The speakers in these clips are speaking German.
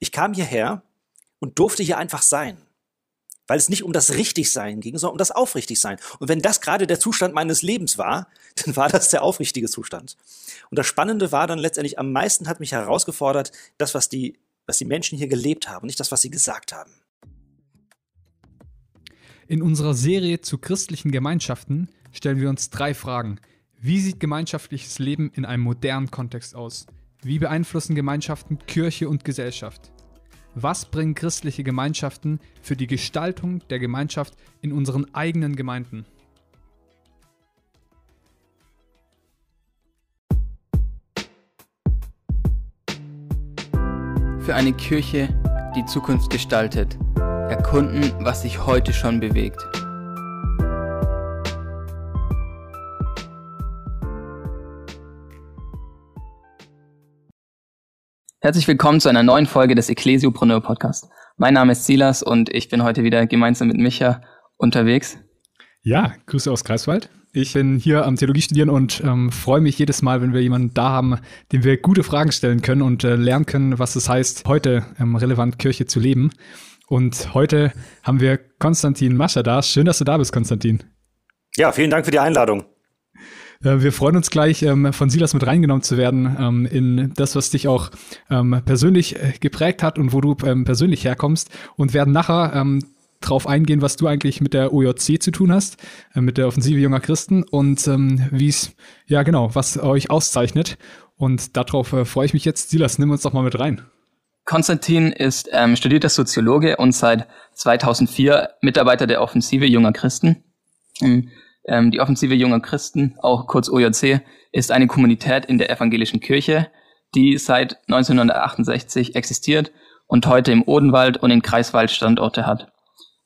Ich kam hierher und durfte hier einfach sein. Weil es nicht um das Richtigsein ging, sondern um das Aufrichtigsein. Und wenn das gerade der Zustand meines Lebens war, dann war das der aufrichtige Zustand. Und das Spannende war dann letztendlich, am meisten hat mich herausgefordert, das, was die, was die Menschen hier gelebt haben, nicht das, was sie gesagt haben. In unserer Serie zu christlichen Gemeinschaften stellen wir uns drei Fragen. Wie sieht gemeinschaftliches Leben in einem modernen Kontext aus? Wie beeinflussen Gemeinschaften Kirche und Gesellschaft? Was bringen christliche Gemeinschaften für die Gestaltung der Gemeinschaft in unseren eigenen Gemeinden? Für eine Kirche, die Zukunft gestaltet Erkunden, was sich heute schon bewegt. Herzlich willkommen zu einer neuen Folge des Ecclesiopreneur Podcast. Mein Name ist Silas und ich bin heute wieder gemeinsam mit Micha unterwegs. Ja, Grüße aus Greifswald. Ich bin hier am Theologie studieren und ähm, freue mich jedes Mal, wenn wir jemanden da haben, dem wir gute Fragen stellen können und äh, lernen können, was es heißt, heute ähm, relevant Kirche zu leben. Und heute haben wir Konstantin Mascher da. Schön, dass du da bist, Konstantin. Ja, vielen Dank für die Einladung. Äh, wir freuen uns gleich, ähm, von Silas mit reingenommen zu werden ähm, in das, was dich auch ähm, persönlich äh, geprägt hat und wo du persönlich herkommst und werden nachher drauf eingehen, was du eigentlich mit der OJC zu tun hast, äh, mit der Offensive junger Christen und wie es, ja genau, was euch auszeichnet. Und darauf freue ich mich jetzt. Silas, nimm uns doch mal mit rein. Konstantin ist ähm, studierter Soziologe und seit 2004 Mitarbeiter der Offensive junger Christen. Ähm, ähm die Offensive junger Christen, auch kurz OJC, ist eine Kommunität in der evangelischen Kirche, die seit 1968 existiert und heute im Odenwald und in Kreiswald Standorte hat.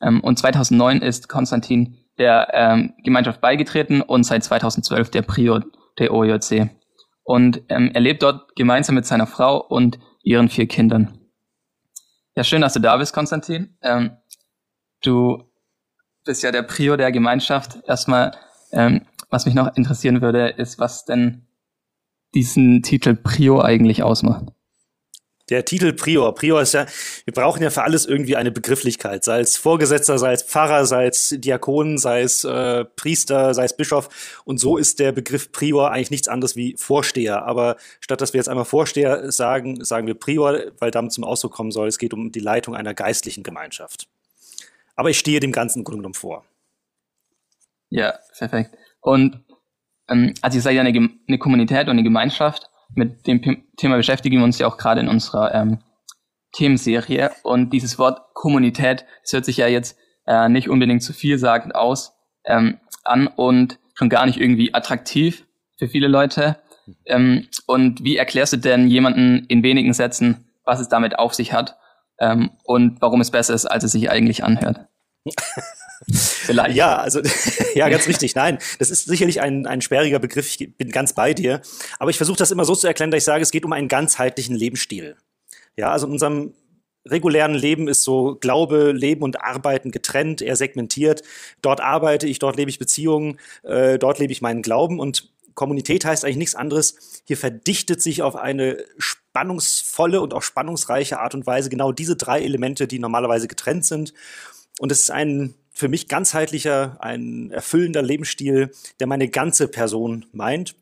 Ähm, und 2009 ist Konstantin der ähm, Gemeinschaft beigetreten und seit 2012 der Prior der OJC. Und ähm, er lebt dort gemeinsam mit seiner Frau und ihren vier Kindern. Ja, schön, dass du da bist, Konstantin. Ähm, du bist ja der Prior der Gemeinschaft. Erstmal, ähm, was mich noch interessieren würde, ist, was denn diesen Titel Prior eigentlich ausmacht. Der Titel Prior. Prior ist ja, wir brauchen ja für alles irgendwie eine Begrifflichkeit, sei es Vorgesetzter, sei es Pfarrer, sei es Diakon, sei es äh, Priester, sei es Bischof. Und so ist der Begriff Prior eigentlich nichts anderes wie Vorsteher. Aber statt dass wir jetzt einmal Vorsteher sagen, sagen wir Prior, weil damit zum Ausdruck kommen soll, es geht um die Leitung einer geistlichen Gemeinschaft. Aber ich stehe dem Ganzen im Grunde genommen vor. Ja, perfekt. Und ähm, also ihr seid ja eine, eine Kommunität und eine Gemeinschaft mit dem Thema beschäftigen wir uns ja auch gerade in unserer ähm, Themenserie. Und dieses Wort Kommunität, das hört sich ja jetzt äh, nicht unbedingt zu vielsagend aus ähm, an und schon gar nicht irgendwie attraktiv für viele Leute. Ähm, und wie erklärst du denn jemanden in wenigen Sätzen, was es damit auf sich hat ähm, und warum es besser ist, als es sich eigentlich anhört? Vielleicht. Ja, also ja, ganz richtig. Nein, das ist sicherlich ein, ein sperriger Begriff. Ich bin ganz bei dir. Aber ich versuche das immer so zu erklären, dass ich sage, es geht um einen ganzheitlichen Lebensstil. Ja, also in unserem regulären Leben ist so Glaube, Leben und Arbeiten getrennt, eher segmentiert. Dort arbeite ich, dort lebe ich Beziehungen, äh, dort lebe ich meinen Glauben und Kommunität heißt eigentlich nichts anderes. Hier verdichtet sich auf eine spannungsvolle und auch spannungsreiche Art und Weise genau diese drei Elemente, die normalerweise getrennt sind. Und es ist ein für mich ganzheitlicher, ein erfüllender Lebensstil, der meine ganze Person meint.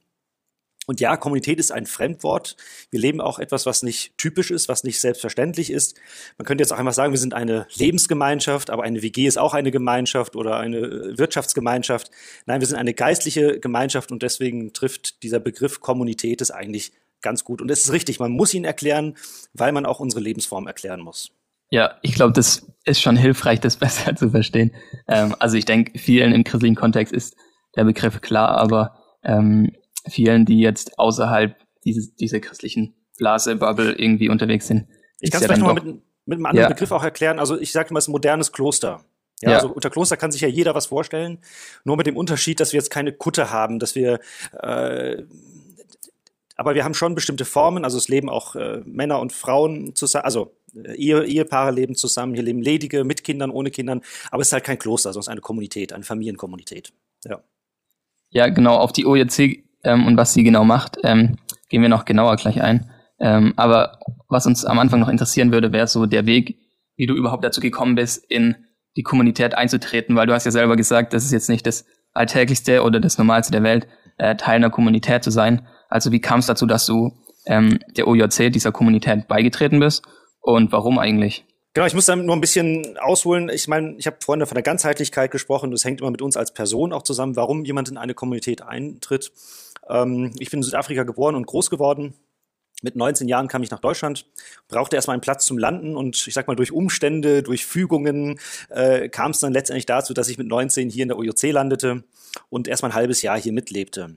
Und ja, Kommunität ist ein Fremdwort. Wir leben auch etwas, was nicht typisch ist, was nicht selbstverständlich ist. Man könnte jetzt auch einfach sagen, wir sind eine Lebensgemeinschaft, aber eine WG ist auch eine Gemeinschaft oder eine Wirtschaftsgemeinschaft. Nein, wir sind eine geistliche Gemeinschaft und deswegen trifft dieser Begriff Kommunität es eigentlich ganz gut. Und es ist richtig, man muss ihn erklären, weil man auch unsere Lebensform erklären muss. Ja, ich glaube, das ist schon hilfreich, das besser zu verstehen. Ähm, also ich denke, vielen im christlichen Kontext ist der Begriff klar, aber ähm, vielen, die jetzt außerhalb dieses, dieser christlichen Blase, Bubble irgendwie unterwegs sind. Ich kann es ja vielleicht nochmal mit, mit einem anderen ja. Begriff auch erklären. Also ich sage mal, es ist ein modernes Kloster. Ja, ja, also unter Kloster kann sich ja jeder was vorstellen, nur mit dem Unterschied, dass wir jetzt keine Kutte haben, dass wir äh, aber wir haben schon bestimmte Formen, also es leben auch äh, Männer und Frauen zusammen, also äh, Ehe, Ehepaare leben zusammen, hier leben Ledige mit Kindern, ohne Kindern, aber es ist halt kein Kloster, sondern es ist eine Kommunität, eine Familienkommunität. Ja, ja genau, auf die OJC ähm, und was sie genau macht, ähm, gehen wir noch genauer gleich ein. Ähm, aber was uns am Anfang noch interessieren würde, wäre so der Weg, wie du überhaupt dazu gekommen bist, in die Kommunität einzutreten, weil du hast ja selber gesagt, das ist jetzt nicht das Alltäglichste oder das Normalste der Welt, äh, Teil einer Kommunität zu sein. Also wie kam es dazu, dass du ähm, der OJC, dieser Kommunität, beigetreten bist und warum eigentlich? Genau, ich muss dann nur ein bisschen ausholen. Ich meine, ich habe vorhin von der Ganzheitlichkeit gesprochen. Das hängt immer mit uns als Person auch zusammen, warum jemand in eine Kommunität eintritt. Ähm, ich bin in Südafrika geboren und groß geworden. Mit 19 Jahren kam ich nach Deutschland, brauchte erstmal einen Platz zum Landen und ich sag mal durch Umstände, durch Fügungen äh, kam es dann letztendlich dazu, dass ich mit 19 hier in der OJC landete und erstmal ein halbes Jahr hier mitlebte.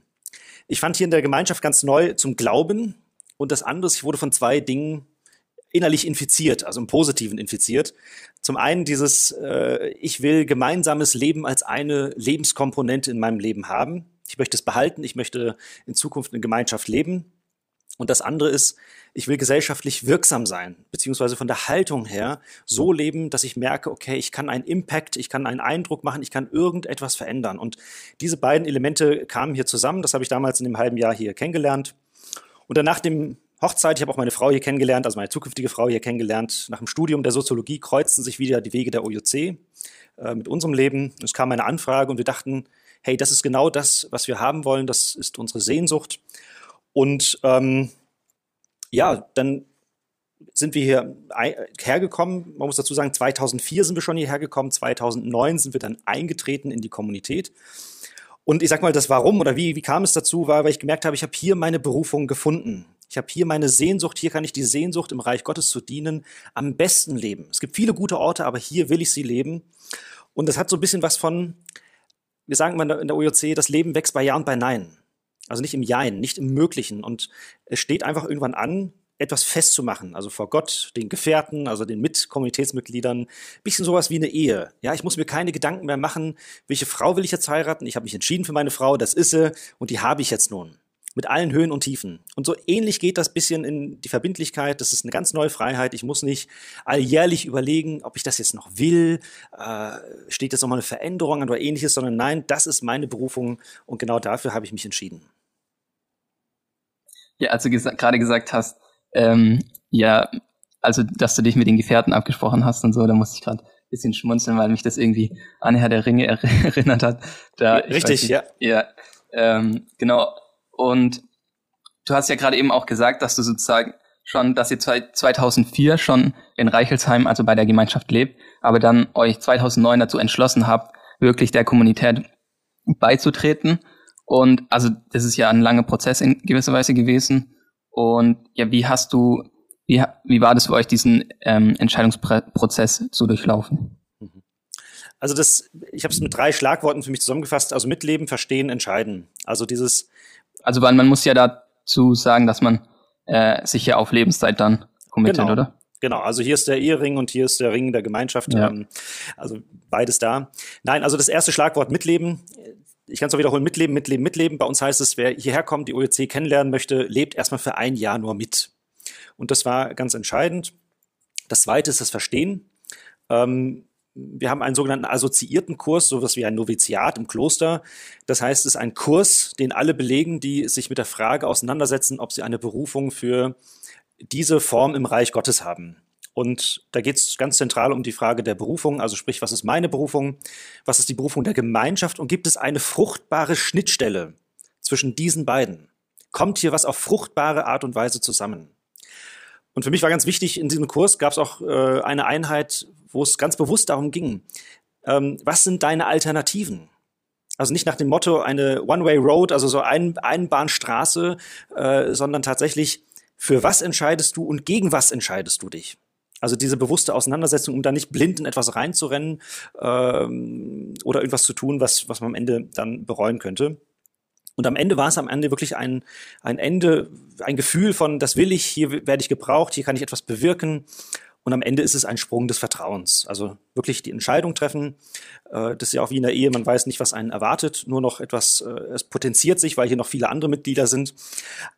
Ich fand hier in der Gemeinschaft ganz neu zum Glauben und das andere, ich wurde von zwei Dingen innerlich infiziert, also im Positiven infiziert. Zum einen dieses, äh, ich will gemeinsames Leben als eine Lebenskomponente in meinem Leben haben. Ich möchte es behalten, ich möchte in Zukunft in Gemeinschaft leben. Und das andere ist, ich will gesellschaftlich wirksam sein, beziehungsweise von der Haltung her so leben, dass ich merke, okay, ich kann einen Impact, ich kann einen Eindruck machen, ich kann irgendetwas verändern. Und diese beiden Elemente kamen hier zusammen. Das habe ich damals in dem halben Jahr hier kennengelernt. Und dann nach dem Hochzeit, ich habe auch meine Frau hier kennengelernt, also meine zukünftige Frau hier kennengelernt. Nach dem Studium der Soziologie kreuzten sich wieder die Wege der OJC äh, mit unserem Leben. Es kam eine Anfrage und wir dachten, hey, das ist genau das, was wir haben wollen, das ist unsere Sehnsucht. Und ähm, ja, dann sind wir hier hergekommen. Man muss dazu sagen, 2004 sind wir schon hierher gekommen, 2009 sind wir dann eingetreten in die Kommunität. Und ich sag mal, das Warum oder wie, wie kam es dazu, war, weil ich gemerkt habe, ich habe hier meine Berufung gefunden. Ich habe hier meine Sehnsucht, hier kann ich die Sehnsucht, im Reich Gottes zu dienen, am besten leben. Es gibt viele gute Orte, aber hier will ich sie leben. Und das hat so ein bisschen was von, wir sagen immer in der OJC, das Leben wächst bei Ja und bei Nein. Also nicht im Jein, nicht im Möglichen. Und es steht einfach irgendwann an, etwas festzumachen, also vor Gott, den Gefährten, also den Mitkommunitätsmitgliedern, bisschen sowas wie eine Ehe. Ja, ich muss mir keine Gedanken mehr machen, welche Frau will ich jetzt heiraten? Ich habe mich entschieden für meine Frau, das ist sie und die habe ich jetzt nun mit allen Höhen und Tiefen. Und so ähnlich geht das bisschen in die Verbindlichkeit. Das ist eine ganz neue Freiheit. Ich muss nicht alljährlich überlegen, ob ich das jetzt noch will. Äh, steht jetzt nochmal eine Veränderung an oder ähnliches, sondern nein, das ist meine Berufung und genau dafür habe ich mich entschieden. Ja, als du gesa gerade gesagt hast, ähm, ja, also dass du dich mit den Gefährten abgesprochen hast und so, da musste ich gerade ein bisschen schmunzeln, weil mich das irgendwie an Herr der Ringe erinnert hat. Da, Richtig, nicht, ja. Ja, ähm, genau. Und du hast ja gerade eben auch gesagt, dass du sozusagen schon, dass ihr 2004 schon in Reichelsheim, also bei der Gemeinschaft lebt, aber dann euch 2009 dazu entschlossen habt, wirklich der Kommunität beizutreten. Und also das ist ja ein langer Prozess in gewisser Weise gewesen. Und ja, wie hast du, wie, wie war das für euch, diesen ähm, Entscheidungsprozess zu durchlaufen? Also das, ich habe es mit drei Schlagworten für mich zusammengefasst. Also mitleben, verstehen, entscheiden. Also dieses also weil man muss ja dazu sagen, dass man äh, sich ja auf Lebenszeit dann committet, genau. oder? Genau, also hier ist der Ehering und hier ist der Ring der Gemeinschaft. Ja. Ähm, also beides da. Nein, also das erste Schlagwort mitleben. Ich kann es auch wiederholen, mitleben, mitleben, mitleben. Bei uns heißt es, wer hierher kommt, die OEC kennenlernen möchte, lebt erstmal für ein Jahr nur mit. Und das war ganz entscheidend. Das zweite ist das Verstehen. Ähm, wir haben einen sogenannten assoziierten Kurs, sowas wie ein Noviziat im Kloster. Das heißt, es ist ein Kurs, den alle belegen, die sich mit der Frage auseinandersetzen, ob sie eine Berufung für diese Form im Reich Gottes haben. Und da geht es ganz zentral um die Frage der Berufung, also sprich, was ist meine Berufung, was ist die Berufung der Gemeinschaft und gibt es eine fruchtbare Schnittstelle zwischen diesen beiden? Kommt hier was auf fruchtbare Art und Weise zusammen? Und für mich war ganz wichtig, in diesem Kurs gab es auch äh, eine Einheit, wo es ganz bewusst darum ging, ähm, was sind deine Alternativen? Also nicht nach dem Motto eine One-Way-Road, also so ein Einbahnstraße, äh, sondern tatsächlich, für was entscheidest du und gegen was entscheidest du dich? Also diese bewusste Auseinandersetzung, um da nicht blind in etwas reinzurennen ähm, oder irgendwas zu tun, was, was man am Ende dann bereuen könnte. Und am Ende war es am Ende wirklich ein, ein Ende, ein Gefühl von, das will ich, hier werde ich gebraucht, hier kann ich etwas bewirken. Und am Ende ist es ein Sprung des Vertrauens. Also wirklich die Entscheidung treffen. Äh, das ist ja auch wie in der Ehe, man weiß nicht, was einen erwartet, nur noch etwas, äh, es potenziert sich, weil hier noch viele andere Mitglieder sind.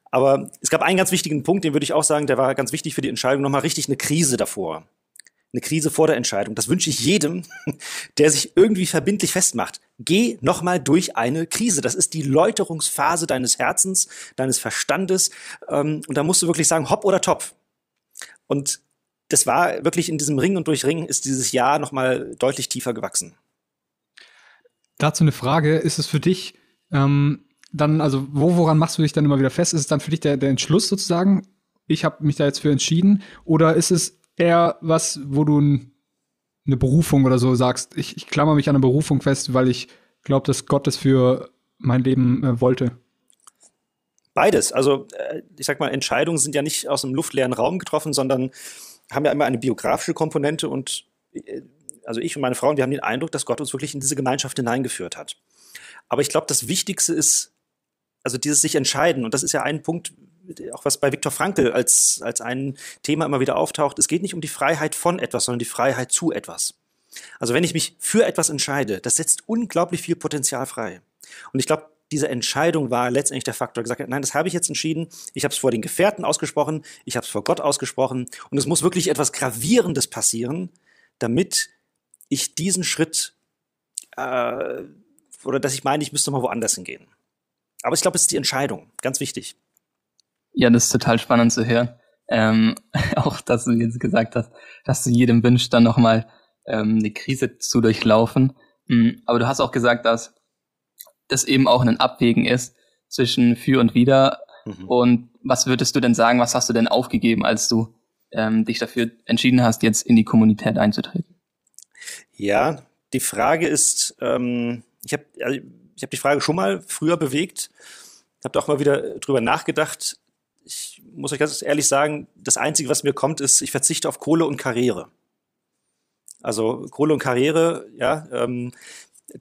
Aber es gab einen ganz wichtigen Punkt, den würde ich auch sagen, der war ganz wichtig für die Entscheidung, nochmal richtig eine Krise davor. eine Krise vor der Entscheidung. Das wünsche ich jedem, der sich irgendwie verbindlich festmacht. Geh nochmal durch eine Krise. Das ist die Läuterungsphase deines Herzens, deines Verstandes. Ähm, und da musst du wirklich sagen, hopp oder top. Und das war wirklich in diesem Ring und durch Ring ist dieses Jahr nochmal deutlich tiefer gewachsen. Dazu eine Frage, ist es für dich ähm, dann, also wo, woran machst du dich dann immer wieder fest? Ist es dann für dich der, der Entschluss sozusagen, ich habe mich da jetzt für entschieden? Oder ist es eher was, wo du ein, eine Berufung oder so sagst, ich, ich klammer mich an eine Berufung fest, weil ich glaube, dass Gott das für mein Leben äh, wollte? Beides. Also äh, ich sag mal, Entscheidungen sind ja nicht aus einem luftleeren Raum getroffen, sondern haben ja immer eine biografische Komponente und äh, also ich und meine Frau, wir haben den Eindruck, dass Gott uns wirklich in diese Gemeinschaft hineingeführt hat. Aber ich glaube, das Wichtigste ist, also dieses sich entscheiden. Und das ist ja ein Punkt, auch was bei Viktor Frankl als, als ein Thema immer wieder auftaucht. Es geht nicht um die Freiheit von etwas, sondern die Freiheit zu etwas. Also wenn ich mich für etwas entscheide, das setzt unglaublich viel Potenzial frei. Und ich glaube, diese Entscheidung war letztendlich der Faktor. Gesagt, nein, das habe ich jetzt entschieden. Ich habe es vor den Gefährten ausgesprochen. Ich habe es vor Gott ausgesprochen. Und es muss wirklich etwas Gravierendes passieren, damit ich diesen Schritt äh, oder dass ich meine, ich müsste mal woanders hingehen. Aber ich glaube, es ist die Entscheidung. Ganz wichtig. Ja, das ist total spannend zu hören. Ähm, auch, dass du jetzt gesagt hast, dass du jedem wünschst, dann nochmal ähm, eine Krise zu durchlaufen. Mhm. Aber du hast auch gesagt, dass das eben auch ein Abwägen ist zwischen für und wider. Mhm. Und was würdest du denn sagen, was hast du denn aufgegeben, als du ähm, dich dafür entschieden hast, jetzt in die Kommunität einzutreten? Ja, die Frage ist, ähm, ich habe also ich hab die Frage schon mal früher bewegt, habe da auch mal wieder drüber nachgedacht. Ich muss euch ganz ehrlich sagen, das Einzige, was mir kommt, ist, ich verzichte auf Kohle und Karriere. Also Kohle und Karriere, ja, ähm,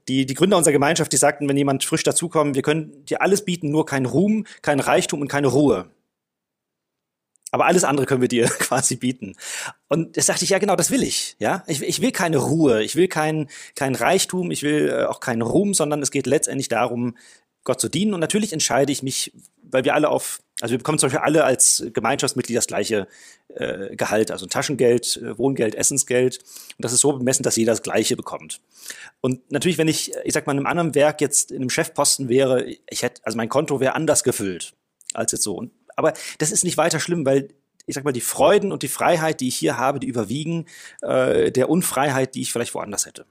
die, die Gründer unserer Gemeinschaft, die sagten, wenn jemand frisch dazukommt, wir können dir alles bieten, nur kein Ruhm, kein Reichtum und keine Ruhe. Aber alles andere können wir dir quasi bieten. Und das dachte ich, ja genau, das will ich. Ja, ich, ich will keine Ruhe, ich will kein, kein Reichtum, ich will äh, auch keinen Ruhm, sondern es geht letztendlich darum, Gott zu dienen. Und natürlich entscheide ich mich, weil wir alle auf, also wir bekommen zum Beispiel alle als Gemeinschaftsmitglied das gleiche äh, Gehalt, also Taschengeld, äh, Wohngeld, Essensgeld. Und das ist so bemessen, dass jeder das Gleiche bekommt. Und natürlich, wenn ich, ich sag mal, in einem anderen Werk jetzt in einem Chefposten wäre, ich hätte, also mein Konto wäre anders gefüllt als jetzt so. Und aber das ist nicht weiter schlimm, weil ich sag mal, die Freuden und die Freiheit, die ich hier habe, die überwiegen äh, der Unfreiheit, die ich vielleicht woanders hätte.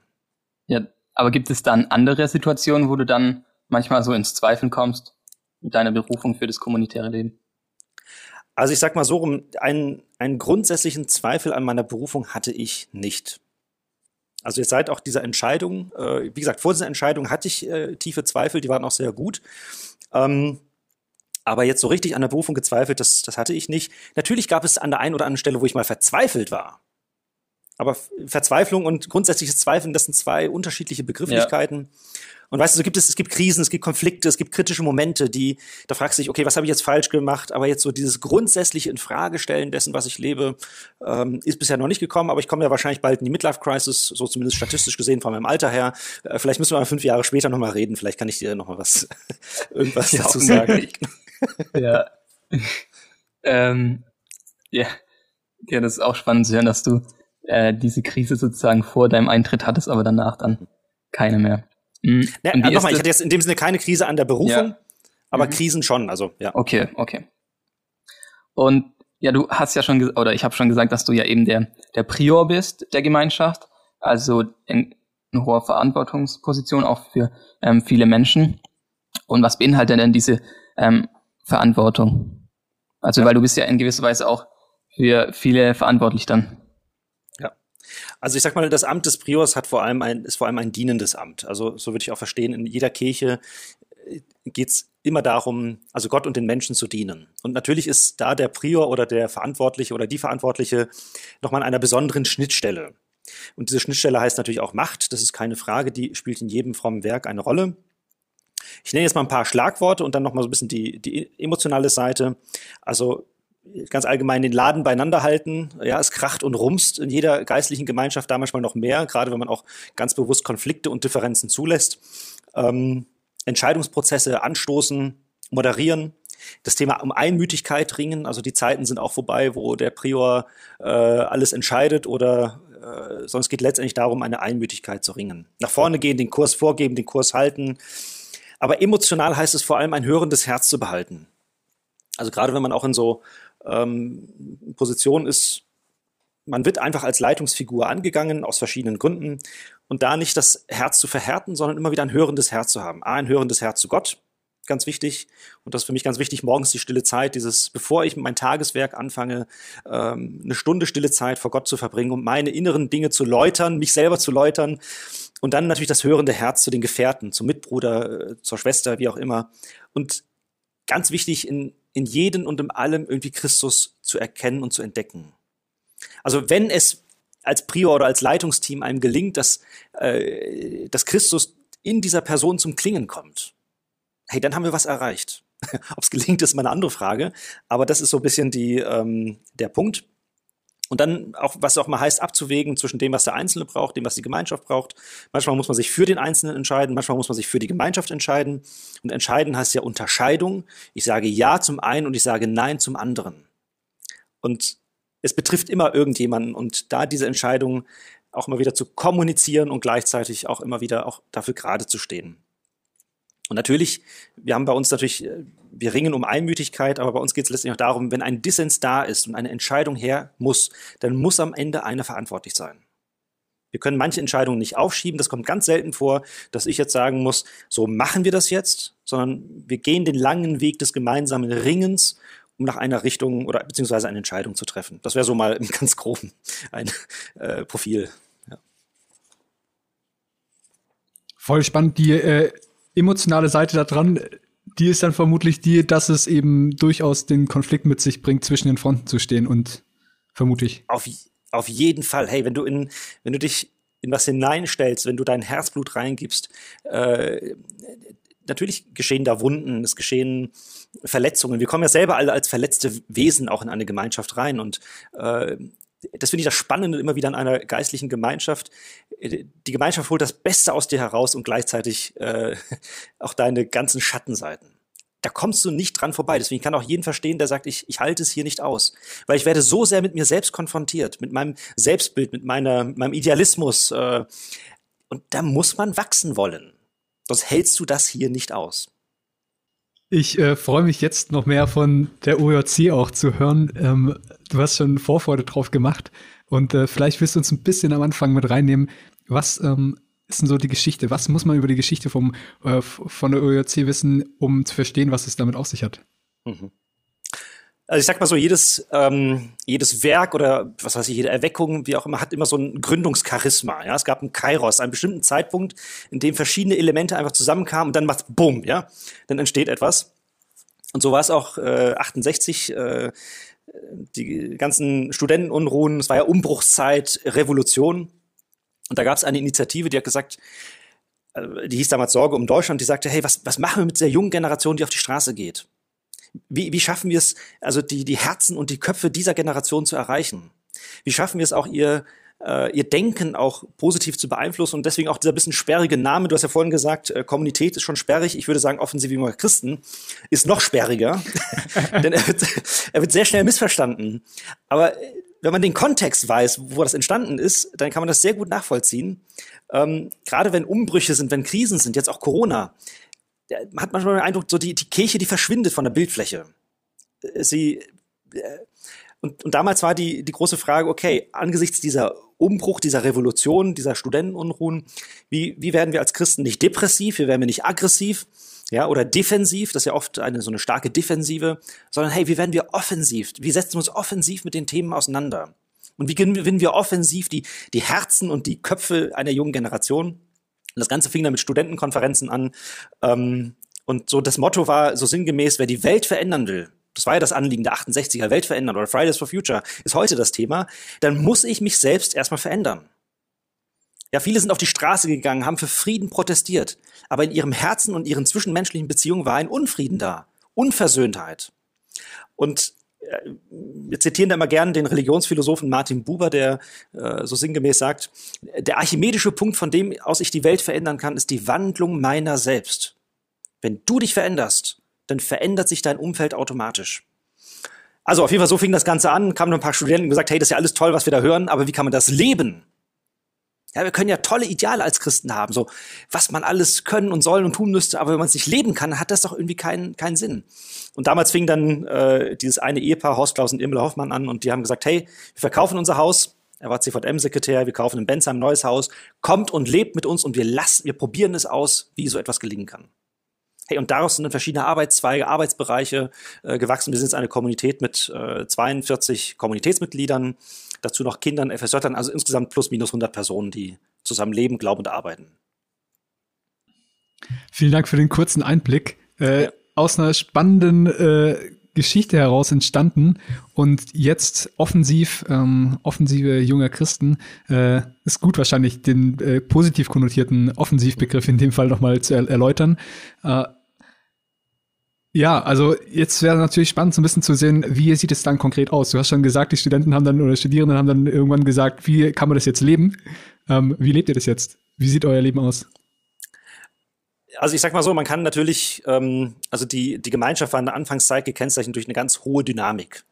Ja, aber gibt es dann andere Situationen, wo du dann manchmal so ins Zweifeln kommst deiner Berufung für das kommunitäre Leben? Also ich sag mal so rum, einen, einen grundsätzlichen Zweifel an meiner Berufung hatte ich nicht. Also jetzt seit auch dieser Entscheidung, äh, wie gesagt, vor dieser Entscheidung hatte ich äh, tiefe Zweifel, die waren auch sehr gut. Ähm, aber jetzt so richtig an der Berufung gezweifelt, das, das hatte ich nicht. Natürlich gab es an der einen oder anderen Stelle, wo ich mal verzweifelt war. Aber Verzweiflung und grundsätzliches Zweifeln, das sind zwei unterschiedliche Begrifflichkeiten. Und weißt du, so gibt es, es gibt Krisen, es gibt Konflikte, es gibt kritische Momente, die, da fragst du dich, okay, was habe ich jetzt falsch gemacht? Aber jetzt so dieses grundsätzliche Infragestellen dessen, was ich lebe, ähm, ist bisher noch nicht gekommen, aber ich komme ja wahrscheinlich bald in die Midlife-Crisis, so zumindest statistisch gesehen von meinem Alter her. Äh, vielleicht müssen wir mal fünf Jahre später nochmal reden, vielleicht kann ich dir nochmal was, irgendwas ja, dazu sagen. ja. ähm, ja. Ja, das ist auch spannend zu hören, dass du äh, diese Krise sozusagen vor deinem Eintritt hattest, aber danach dann keine mehr. Mhm. Ja, nochmal, ich hatte jetzt in dem Sinne keine Krise an der Berufung, ja. aber mhm. Krisen schon, also ja. Okay, okay. Und ja, du hast ja schon, oder ich habe schon gesagt, dass du ja eben der, der Prior bist der Gemeinschaft, also in, in hoher Verantwortungsposition auch für ähm, viele Menschen. Und was beinhaltet denn diese ähm, Verantwortung. Also, ja. weil du bist ja in gewisser Weise auch für viele verantwortlich dann. Also ich sag mal, das Amt des Priors hat vor allem ein, ist vor allem ein dienendes Amt. Also so würde ich auch verstehen, in jeder Kirche äh, geht's immer darum, also Gott und den Menschen zu dienen. Und natürlich ist da der Prior oder der Verantwortliche oder die Verantwortliche nochmal an einer besonderen Schnittstelle. Und diese Schnittstelle heißt natürlich auch Macht. Das ist keine Frage, die spielt in jedem frommen Werk eine Rolle. Ich nenne jetzt mal ein paar Schlagworte und dann noch mal so ein bisschen die, die emotionale Seite. Also ganz allgemein den Laden beieinander halten. Ja, es kracht und rumst in jeder geistlichen Gemeinschaft da manchmal noch mehr, gerade wenn man auch ganz bewusst Konflikte und Differenzen zulässt. Ähm, Entscheidungsprozesse anstoßen, moderieren. Das Thema um Einmütigkeit ringen, also die Zeiten sind auch vorbei, wo der Prior äh, alles entscheidet oder äh, es geht letztendlich darum, eine Einmütigkeit zu ringen. Nach vorne gehen, den Kurs vorgeben, den Kurs halten. Aber emotional heißt es vor allem, ein hörendes Herz zu behalten. Also gerade wenn man auch in so ähm, Positionen ist, man wird einfach als Leitungsfigur angegangen aus verschiedenen Gründen und da nicht das Herz zu verhärten, sondern immer wieder ein hörendes Herz zu haben. A, ein hörendes Herz zu Gott, ganz wichtig. Und das ist für mich ganz wichtig, morgens die stille Zeit, dieses, bevor ich mein Tageswerk anfange, ähm, eine Stunde stille Zeit vor Gott zu verbringen, um meine inneren Dinge zu läutern, mich selber zu läutern. Und dann natürlich das hörende Herz zu den Gefährten, zum Mitbruder, äh, zur Schwester, wie auch immer. Und ganz wichtig, in, in jedem und in allem irgendwie Christus zu erkennen und zu entdecken. Also wenn es als Prior oder als Leitungsteam einem gelingt, dass, äh, dass Christus in dieser Person zum Klingen kommt, hey, dann haben wir was erreicht. Ob es gelingt, ist mal eine andere Frage. Aber das ist so ein bisschen die, ähm, der Punkt. Und dann auch, was auch mal heißt, abzuwägen zwischen dem, was der Einzelne braucht, dem, was die Gemeinschaft braucht. Manchmal muss man sich für den Einzelnen entscheiden, manchmal muss man sich für die Gemeinschaft entscheiden. Und entscheiden heißt ja Unterscheidung. Ich sage Ja zum einen und ich sage Nein zum anderen. Und es betrifft immer irgendjemanden. Und da diese Entscheidung auch immer wieder zu kommunizieren und gleichzeitig auch immer wieder auch dafür gerade zu stehen. Und natürlich, wir haben bei uns natürlich, äh, wir ringen um Einmütigkeit, aber bei uns geht es letztlich auch darum, wenn ein Dissens da ist und eine Entscheidung her muss, dann muss am Ende einer verantwortlich sein. Wir können manche Entscheidungen nicht aufschieben. Das kommt ganz selten vor, dass ich jetzt sagen muss, so machen wir das jetzt, sondern wir gehen den langen Weg des gemeinsamen Ringens, um nach einer Richtung oder beziehungsweise eine Entscheidung zu treffen. Das wäre so mal im ganz groben ein äh, Profil. Ja. Voll spannend. Die äh, emotionale Seite da dran, die ist dann vermutlich die, dass es eben durchaus den Konflikt mit sich bringt, zwischen den Fronten zu stehen und vermutlich. Auf, auf jeden Fall. Hey, wenn du in, wenn du dich in was hineinstellst, wenn du dein Herzblut reingibst, äh, natürlich geschehen da Wunden, es geschehen Verletzungen. Wir kommen ja selber alle als verletzte Wesen auch in eine Gemeinschaft rein und äh, das finde ich das Spannende immer wieder an einer geistlichen Gemeinschaft. Die Gemeinschaft holt das Beste aus dir heraus und gleichzeitig äh, auch deine ganzen Schattenseiten. Da kommst du nicht dran vorbei. Deswegen kann auch jeden verstehen, der sagt, ich, ich halte es hier nicht aus. Weil ich werde so sehr mit mir selbst konfrontiert, mit meinem Selbstbild, mit meiner, meinem Idealismus. Äh, und da muss man wachsen wollen. Sonst hältst du das hier nicht aus. Ich äh, freue mich jetzt noch mehr von der OJC auch zu hören. Ähm, du hast schon Vorfreude drauf gemacht und äh, vielleicht willst du uns ein bisschen am Anfang mit reinnehmen. Was ähm, ist denn so die Geschichte? Was muss man über die Geschichte vom, äh, von der OJC wissen, um zu verstehen, was es damit auf sich hat? Mhm. Also ich sag mal so, jedes, ähm, jedes Werk oder was weiß ich, jede Erweckung, wie auch immer, hat immer so ein Gründungscharisma. Ja? Es gab einen Kairos, einen bestimmten Zeitpunkt, in dem verschiedene Elemente einfach zusammenkamen und dann macht's Bumm, ja. Dann entsteht etwas. Und so war es auch äh, 68, äh, die ganzen Studentenunruhen, es war ja Umbruchszeit, Revolution. Und da gab es eine Initiative, die hat gesagt, äh, die hieß damals Sorge um Deutschland, die sagte, hey, was, was machen wir mit der jungen Generation, die auf die Straße geht? Wie, wie schaffen wir es, also die, die Herzen und die Köpfe dieser Generation zu erreichen? Wie schaffen wir es auch, ihr, äh, ihr Denken auch positiv zu beeinflussen und deswegen auch dieser bisschen sperrige Name. Du hast ja vorhin gesagt, äh, Kommunität ist schon sperrig. Ich würde sagen, offensiv wie Christen ist noch sperriger, denn er wird, er wird sehr schnell missverstanden. Aber äh, wenn man den Kontext weiß, wo das entstanden ist, dann kann man das sehr gut nachvollziehen. Ähm, gerade wenn Umbrüche sind, wenn Krisen sind, jetzt auch Corona, man hat manchmal den Eindruck, so die, die Kirche, die verschwindet von der Bildfläche. Äh, sie, äh, und, und damals war die, die große Frage, okay, angesichts dieser Umbruch, dieser Revolution, dieser Studentenunruhen, wie, wie werden wir als Christen nicht depressiv, wie werden wir nicht aggressiv, ja, oder defensiv, das ist ja oft eine so eine starke Defensive, sondern hey, wie werden wir offensiv? Wie setzen wir uns offensiv mit den Themen auseinander? Und wie gewinnen wir offensiv die, die Herzen und die Köpfe einer jungen Generation? Und das Ganze fing dann mit Studentenkonferenzen an. Ähm, und so das Motto war so sinngemäß, wer die Welt verändern will, das war ja das Anliegen der 68er, Welt verändern oder Fridays for Future, ist heute das Thema, dann muss ich mich selbst erstmal verändern. Ja, viele sind auf die Straße gegangen, haben für Frieden protestiert, aber in ihrem Herzen und ihren zwischenmenschlichen Beziehungen war ein Unfrieden da, Unversöhntheit. Und wir zitieren da immer gerne den Religionsphilosophen Martin Buber, der äh, so sinngemäß sagt, der archimedische Punkt, von dem aus ich die Welt verändern kann, ist die Wandlung meiner selbst. Wenn du dich veränderst, dann verändert sich dein Umfeld automatisch. Also auf jeden Fall so fing das Ganze an, kamen ein paar Studenten und gesagt, hey, das ist ja alles toll, was wir da hören, aber wie kann man das leben? Ja, wir können ja tolle Ideale als Christen haben, so was man alles können und sollen und tun müsste, aber wenn man es nicht leben kann, hat das doch irgendwie keinen keinen Sinn. Und damals fing dann äh, dieses eine Ehepaar, Horst Klaus und Imre Hoffmann an und die haben gesagt, hey, wir verkaufen unser Haus, er war CVM-Sekretär, wir kaufen in Bensheim ein neues Haus, kommt und lebt mit uns und wir lassen, wir probieren es aus, wie so etwas gelingen kann. Hey, und daraus sind dann verschiedene Arbeitszweige, Arbeitsbereiche äh, gewachsen. Wir sind jetzt eine Kommunität mit äh, 42 Kommunitätsmitgliedern, dazu noch Kindern, FSJern, also insgesamt plus minus 100 Personen, die zusammen leben, glauben und arbeiten. Vielen Dank für den kurzen Einblick. Äh, ja. Aus einer spannenden äh, Geschichte heraus entstanden und jetzt offensiv, ähm, offensive junger Christen, äh, ist gut wahrscheinlich den äh, positiv konnotierten Offensivbegriff in dem Fall nochmal zu er erläutern. Äh, ja, also jetzt wäre natürlich spannend, so ein bisschen zu sehen, wie sieht es dann konkret aus? Du hast schon gesagt, die Studenten haben dann oder Studierenden haben dann irgendwann gesagt, wie kann man das jetzt leben? Ähm, wie lebt ihr das jetzt? Wie sieht euer Leben aus? Also ich sag mal so, man kann natürlich, ähm, also die, die Gemeinschaft war in der Anfangszeit gekennzeichnet durch eine ganz hohe Dynamik.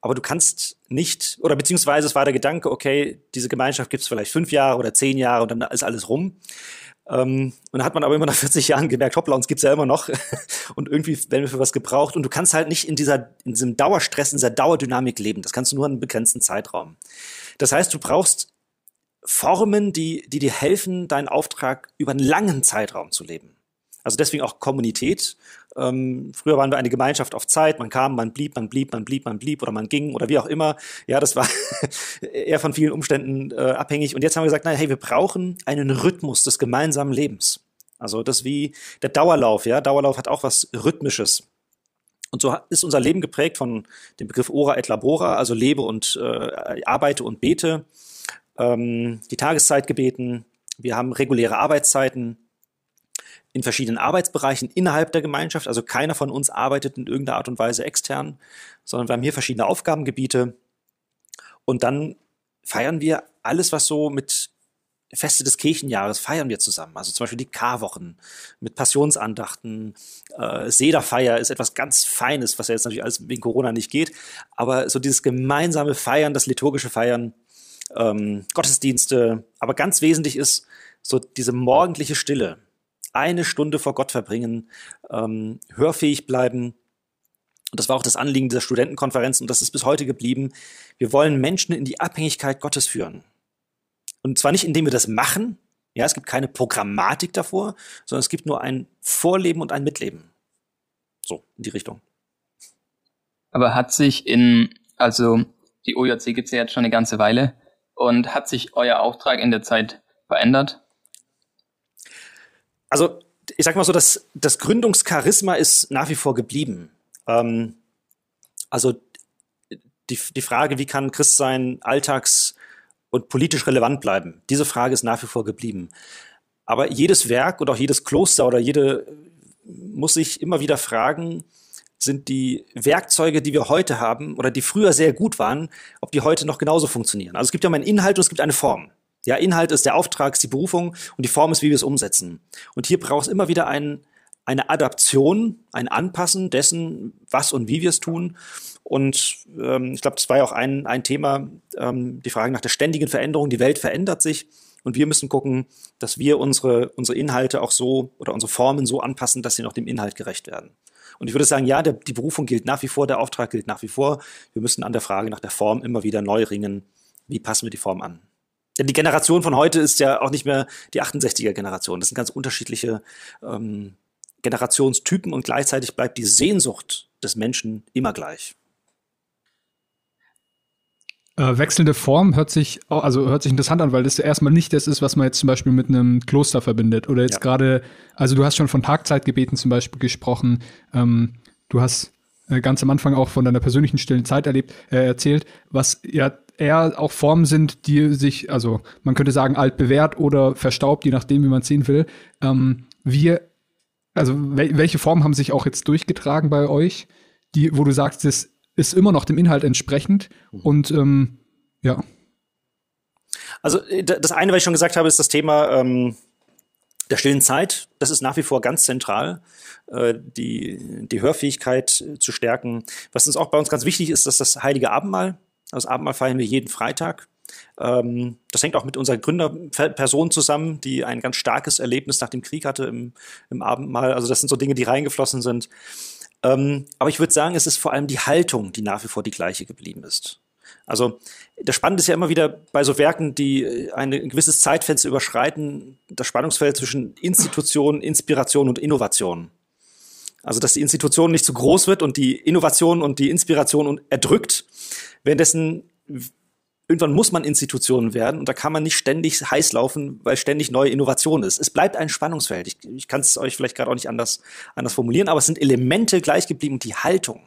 Aber du kannst nicht, oder beziehungsweise es war der Gedanke, okay, diese Gemeinschaft gibt es vielleicht fünf Jahre oder zehn Jahre und dann ist alles rum. Ähm, und dann hat man aber immer nach 40 Jahren gemerkt, hoppla, uns gibt's ja immer noch. und irgendwie werden wir für was gebraucht. Und du kannst halt nicht in dieser, in diesem Dauerstress, in dieser Dauerdynamik leben. Das kannst du nur in einem begrenzten Zeitraum. Das heißt, du brauchst Formen, die, die dir helfen, deinen Auftrag über einen langen Zeitraum zu leben. Also deswegen auch Kommunität. Ähm, früher waren wir eine Gemeinschaft auf Zeit, man kam, man blieb, man blieb, man blieb, man blieb oder man ging oder wie auch immer. Ja, das war eher von vielen Umständen äh, abhängig. Und jetzt haben wir gesagt, nein, hey, wir brauchen einen Rhythmus des gemeinsamen Lebens. Also das wie der Dauerlauf, ja. Dauerlauf hat auch was Rhythmisches. Und so ist unser Leben geprägt von dem Begriff Ora et Labora, also lebe und äh, arbeite und bete. Ähm, die Tageszeitgebeten, wir haben reguläre Arbeitszeiten, in verschiedenen Arbeitsbereichen innerhalb der Gemeinschaft. Also keiner von uns arbeitet in irgendeiner Art und Weise extern, sondern wir haben hier verschiedene Aufgabengebiete. Und dann feiern wir alles, was so mit Feste des Kirchenjahres feiern wir zusammen. Also zum Beispiel die Karwochen mit Passionsandachten. Äh, Sederfeier ist etwas ganz Feines, was ja jetzt natürlich alles wegen Corona nicht geht. Aber so dieses gemeinsame Feiern, das liturgische Feiern, ähm, Gottesdienste. Aber ganz wesentlich ist so diese morgendliche Stille eine Stunde vor Gott verbringen, ähm, hörfähig bleiben. Und das war auch das Anliegen dieser Studentenkonferenz und das ist bis heute geblieben. Wir wollen Menschen in die Abhängigkeit Gottes führen. Und zwar nicht, indem wir das machen. Ja, es gibt keine Programmatik davor, sondern es gibt nur ein Vorleben und ein Mitleben. So, in die Richtung. Aber hat sich in, also die OJC gibt es ja jetzt schon eine ganze Weile und hat sich euer Auftrag in der Zeit verändert? Also ich sag mal so, das, das Gründungscharisma ist nach wie vor geblieben. Ähm, also die, die Frage, wie kann Christ sein alltags- und politisch relevant bleiben, diese Frage ist nach wie vor geblieben. Aber jedes Werk und auch jedes Kloster oder jede muss sich immer wieder fragen, sind die Werkzeuge, die wir heute haben oder die früher sehr gut waren, ob die heute noch genauso funktionieren. Also es gibt ja mal einen Inhalt und es gibt eine Form. Ja, Inhalt ist der Auftrag, ist die Berufung und die Form ist, wie wir es umsetzen. Und hier braucht es immer wieder ein, eine Adaption, ein Anpassen dessen, was und wie wir es tun. Und ähm, ich glaube, das war ja auch ein, ein Thema, ähm, die Frage nach der ständigen Veränderung. Die Welt verändert sich und wir müssen gucken, dass wir unsere, unsere Inhalte auch so oder unsere Formen so anpassen, dass sie noch dem Inhalt gerecht werden. Und ich würde sagen, ja, der, die Berufung gilt nach wie vor, der Auftrag gilt nach wie vor. Wir müssen an der Frage nach der Form immer wieder neu ringen. Wie passen wir die Form an? Denn die Generation von heute ist ja auch nicht mehr die 68er-Generation. Das sind ganz unterschiedliche ähm, Generationstypen und gleichzeitig bleibt die Sehnsucht des Menschen immer gleich. Äh, wechselnde Form hört sich, also hört sich interessant an, weil das ja erstmal nicht das ist, was man jetzt zum Beispiel mit einem Kloster verbindet. Oder jetzt ja. gerade, also du hast schon von Tagzeitgebeten zum Beispiel gesprochen. Ähm, du hast ganz am Anfang auch von deiner persönlichen stillen Zeit erlebt, äh, erzählt, was ja eher auch Formen sind, die sich, also man könnte sagen, alt bewährt oder verstaubt, je nachdem, wie man sehen will. Ähm, wir, also wel welche Formen haben sich auch jetzt durchgetragen bei euch, die, wo du sagst, das ist immer noch dem Inhalt entsprechend mhm. und ähm, ja. Also äh, das eine, was ich schon gesagt habe, ist das Thema ähm, der stillen Zeit. Das ist nach wie vor ganz zentral, äh, die, die Hörfähigkeit äh, zu stärken. Was uns auch bei uns ganz wichtig ist, dass das heilige Abendmahl, das Abendmahl feiern wir jeden Freitag. Ähm, das hängt auch mit unserer Gründerperson zusammen, die ein ganz starkes Erlebnis nach dem Krieg hatte im, im Abendmahl. Also das sind so Dinge, die reingeflossen sind. Ähm, aber ich würde sagen, es ist vor allem die Haltung, die nach wie vor die gleiche geblieben ist. Also das Spannende ist ja immer wieder bei so Werken, die ein gewisses Zeitfenster überschreiten, das Spannungsfeld zwischen Institution, Inspiration und Innovation. Also dass die Institution nicht zu groß wird und die Innovation und die Inspiration erdrückt, währenddessen irgendwann muss man Institutionen werden und da kann man nicht ständig heiß laufen, weil ständig neue Innovation ist. Es bleibt ein Spannungsfeld. Ich, ich kann es euch vielleicht gerade auch nicht anders, anders formulieren, aber es sind Elemente gleich geblieben und die Haltung.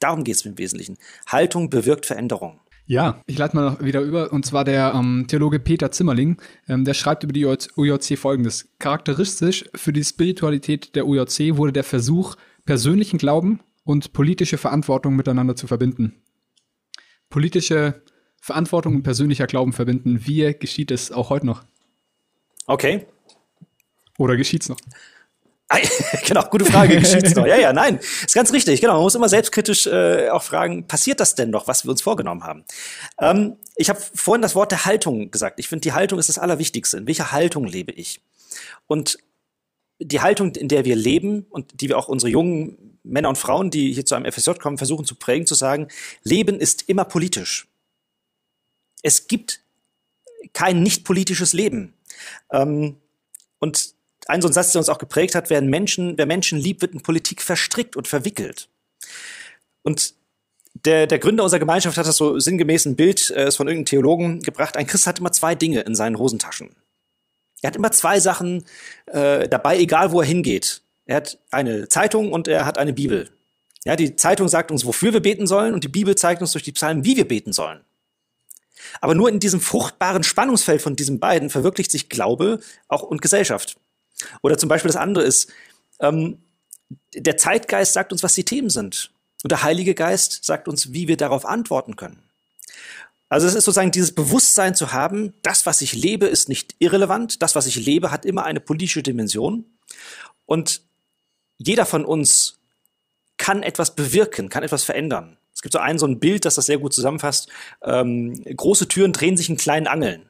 Darum geht es im Wesentlichen. Haltung bewirkt Veränderung. Ja, ich leite mal noch wieder über, und zwar der ähm, Theologe Peter Zimmerling, ähm, der schreibt über die UJC folgendes. Charakteristisch für die Spiritualität der UJC wurde der Versuch, persönlichen Glauben und politische Verantwortung miteinander zu verbinden. Politische Verantwortung und persönlicher Glauben verbinden. Wie geschieht es auch heute noch? Okay. Oder geschieht es noch? genau, gute Frage, geschieht's noch? Ja, ja, nein, ist ganz richtig. Genau, man muss immer selbstkritisch äh, auch fragen, passiert das denn noch, was wir uns vorgenommen haben? Ähm, ich habe vorhin das Wort der Haltung gesagt. Ich finde, die Haltung ist das Allerwichtigste. In welcher Haltung lebe ich? Und die Haltung, in der wir leben und die wir auch unsere jungen Männer und Frauen, die hier zu einem FSJ kommen, versuchen zu prägen, zu sagen, Leben ist immer politisch. Es gibt kein nicht politisches Leben. Ähm, und ein so ein Satz, der uns auch geprägt hat, wer Menschen, wer Menschen liebt, wird in Politik verstrickt und verwickelt. Und der, der Gründer unserer Gemeinschaft hat das so sinngemäß ein Bild äh, von irgendeinem Theologen gebracht. Ein Christ hat immer zwei Dinge in seinen Hosentaschen. Er hat immer zwei Sachen äh, dabei, egal wo er hingeht. Er hat eine Zeitung und er hat eine Bibel. Ja, die Zeitung sagt uns, wofür wir beten sollen, und die Bibel zeigt uns durch die Psalmen, wie wir beten sollen. Aber nur in diesem fruchtbaren Spannungsfeld von diesen beiden verwirklicht sich Glaube auch und Gesellschaft. Oder zum Beispiel das andere ist, ähm, der Zeitgeist sagt uns, was die Themen sind. Und der Heilige Geist sagt uns, wie wir darauf antworten können. Also es ist sozusagen dieses Bewusstsein zu haben, das, was ich lebe, ist nicht irrelevant. Das, was ich lebe, hat immer eine politische Dimension. Und jeder von uns kann etwas bewirken, kann etwas verändern. Es gibt so ein, so ein Bild, das das sehr gut zusammenfasst. Ähm, große Türen drehen sich in kleinen Angeln.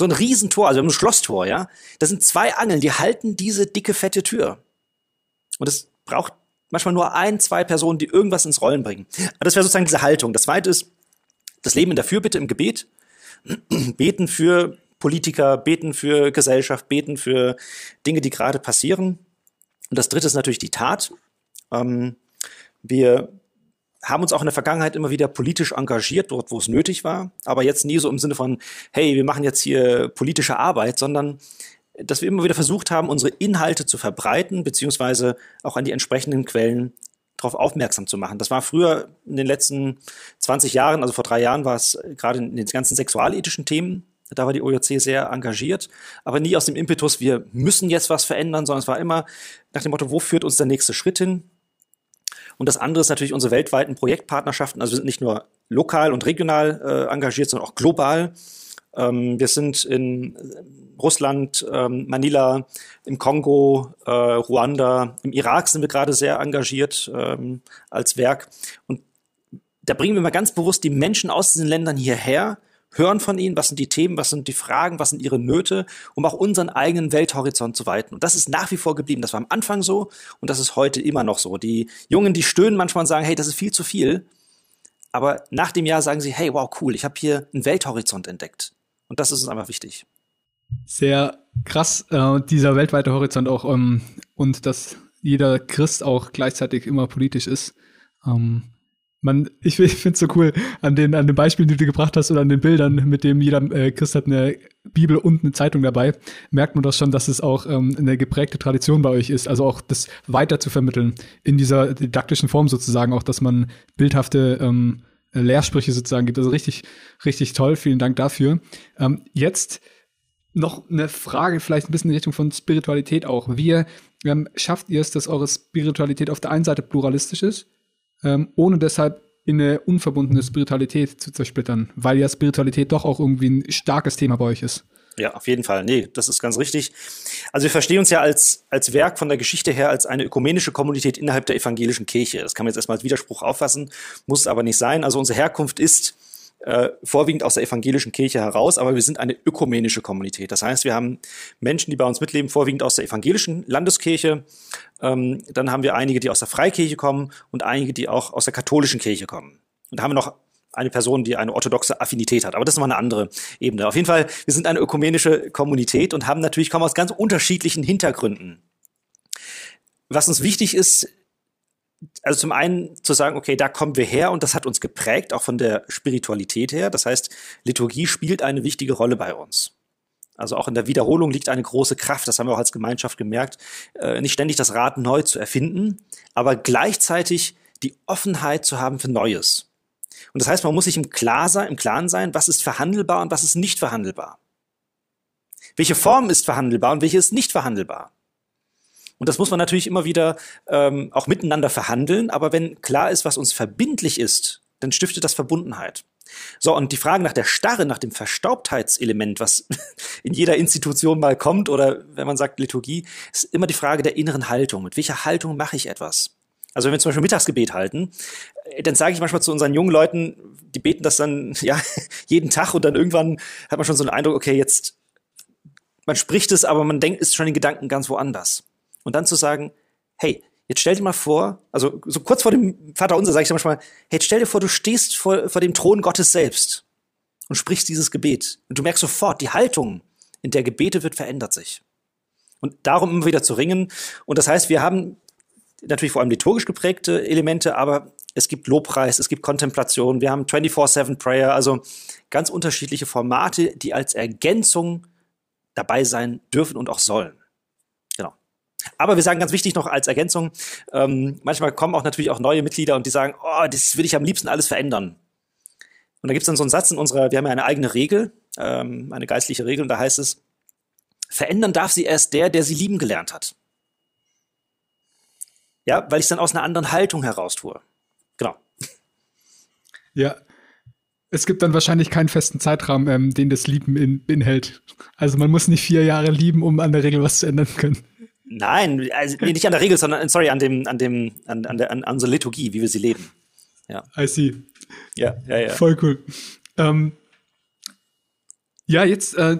So ein Riesentor, also ein Schlosstor, ja. Das sind zwei Angeln, die halten diese dicke, fette Tür. Und es braucht manchmal nur ein, zwei Personen, die irgendwas ins Rollen bringen. Aber das wäre sozusagen diese Haltung. Das zweite ist das Leben in der Fürbitte im Gebet. beten für Politiker, beten für Gesellschaft, beten für Dinge, die gerade passieren. Und das dritte ist natürlich die Tat. Ähm, wir haben uns auch in der Vergangenheit immer wieder politisch engagiert, dort wo es nötig war, aber jetzt nie so im Sinne von, hey, wir machen jetzt hier politische Arbeit, sondern dass wir immer wieder versucht haben, unsere Inhalte zu verbreiten, beziehungsweise auch an die entsprechenden Quellen darauf aufmerksam zu machen. Das war früher in den letzten 20 Jahren, also vor drei Jahren war es gerade in den ganzen sexualethischen Themen, da war die OJC sehr engagiert, aber nie aus dem Impetus, wir müssen jetzt was verändern, sondern es war immer nach dem Motto, wo führt uns der nächste Schritt hin? Und das andere ist natürlich unsere weltweiten Projektpartnerschaften. Also wir sind nicht nur lokal und regional äh, engagiert, sondern auch global. Ähm, wir sind in Russland, ähm, Manila, im Kongo, äh, Ruanda, im Irak sind wir gerade sehr engagiert ähm, als Werk. Und da bringen wir mal ganz bewusst die Menschen aus diesen Ländern hierher, hören von ihnen, was sind die Themen, was sind die Fragen, was sind ihre Nöte, um auch unseren eigenen Welthorizont zu weiten. Und das ist nach wie vor geblieben. Das war am Anfang so und das ist heute immer noch so. Die Jungen, die stöhnen manchmal und sagen, hey, das ist viel zu viel. Aber nach dem Jahr sagen sie, hey, wow, cool, ich habe hier einen Welthorizont entdeckt. Und das ist uns einfach wichtig. Sehr krass, äh, dieser weltweite Horizont auch ähm, und dass jeder Christ auch gleichzeitig immer politisch ist. Ähm, man, ich, ich finde es so cool an den, an den Beispielen, die du gebracht hast oder an den Bildern, mit dem jeder äh, Christ hat eine Bibel und eine Zeitung dabei, merkt man doch schon, dass es auch ähm, eine geprägte Tradition bei euch ist, also auch das weiter zu vermitteln in dieser didaktischen Form sozusagen, auch dass man bildhafte ähm, Lehrsprüche sozusagen gibt. Also richtig, richtig toll. Vielen Dank dafür. Ähm, jetzt noch eine Frage, vielleicht ein bisschen in Richtung von Spiritualität auch. Wie ähm, schafft ihr es, dass eure Spiritualität auf der einen Seite pluralistisch ist? Ähm, ohne deshalb in eine unverbundene Spiritualität zu zersplittern, weil ja Spiritualität doch auch irgendwie ein starkes Thema bei euch ist. Ja, auf jeden Fall. Nee, das ist ganz richtig. Also wir verstehen uns ja als, als Werk von der Geschichte her als eine ökumenische Kommunität innerhalb der evangelischen Kirche. Das kann man jetzt erstmal als Widerspruch auffassen, muss aber nicht sein. Also unsere Herkunft ist äh, vorwiegend aus der evangelischen Kirche heraus, aber wir sind eine ökumenische Kommunität. Das heißt, wir haben Menschen, die bei uns mitleben, vorwiegend aus der evangelischen Landeskirche. Ähm, dann haben wir einige, die aus der Freikirche kommen und einige, die auch aus der katholischen Kirche kommen. Und haben wir noch eine Person, die eine orthodoxe Affinität hat. Aber das ist mal eine andere Ebene. Auf jeden Fall, wir sind eine ökumenische Kommunität und haben natürlich, kommen aus ganz unterschiedlichen Hintergründen. Was uns wichtig ist, also zum einen zu sagen, okay, da kommen wir her und das hat uns geprägt, auch von der Spiritualität her. Das heißt, Liturgie spielt eine wichtige Rolle bei uns. Also auch in der Wiederholung liegt eine große Kraft, das haben wir auch als Gemeinschaft gemerkt, äh, nicht ständig das Rad neu zu erfinden, aber gleichzeitig die Offenheit zu haben für Neues. Und das heißt, man muss sich im, Klar sein, im Klaren sein, was ist verhandelbar und was ist nicht verhandelbar. Welche Form ist verhandelbar und welche ist nicht verhandelbar. Und das muss man natürlich immer wieder ähm, auch miteinander verhandeln. Aber wenn klar ist, was uns verbindlich ist, dann stiftet das Verbundenheit. So, und die Frage nach der Starre, nach dem Verstaubtheitselement, was in jeder Institution mal kommt, oder wenn man sagt Liturgie, ist immer die Frage der inneren Haltung. Mit welcher Haltung mache ich etwas? Also wenn wir zum Beispiel Mittagsgebet halten, äh, dann sage ich manchmal zu unseren jungen Leuten, die beten das dann ja jeden Tag und dann irgendwann hat man schon so einen Eindruck, okay, jetzt man spricht es, aber man denkt, ist schon in Gedanken ganz woanders. Und dann zu sagen, hey, jetzt stell dir mal vor, also so kurz vor dem Vater unser sage ich manchmal, hey, jetzt stell dir vor, du stehst vor, vor dem Thron Gottes selbst und sprichst dieses Gebet. Und du merkst sofort, die Haltung, in der Gebete wird, verändert sich. Und darum immer wieder zu ringen. Und das heißt, wir haben natürlich vor allem liturgisch geprägte Elemente, aber es gibt Lobpreis, es gibt Kontemplation, wir haben 24-7 Prayer, also ganz unterschiedliche Formate, die als Ergänzung dabei sein dürfen und auch sollen. Aber wir sagen ganz wichtig noch als Ergänzung, ähm, manchmal kommen auch natürlich auch neue Mitglieder und die sagen, oh, das will ich am liebsten alles verändern. Und da gibt es dann so einen Satz in unserer, wir haben ja eine eigene Regel, ähm, eine geistliche Regel, und da heißt es, verändern darf sie erst der, der sie lieben gelernt hat. Ja, weil ich es dann aus einer anderen Haltung heraus tue. Genau. Ja, es gibt dann wahrscheinlich keinen festen Zeitrahmen, ähm, den das Lieben in, beinhält. Also man muss nicht vier Jahre lieben, um an der Regel was zu ändern können. Nein, also nicht an der Regel, sondern sorry, an dem, an dem, an, an der, an, an unserer Liturgie, wie wir sie leben. Ja. I see. Ja, ja, ja. Voll cool. Ähm, ja, jetzt äh,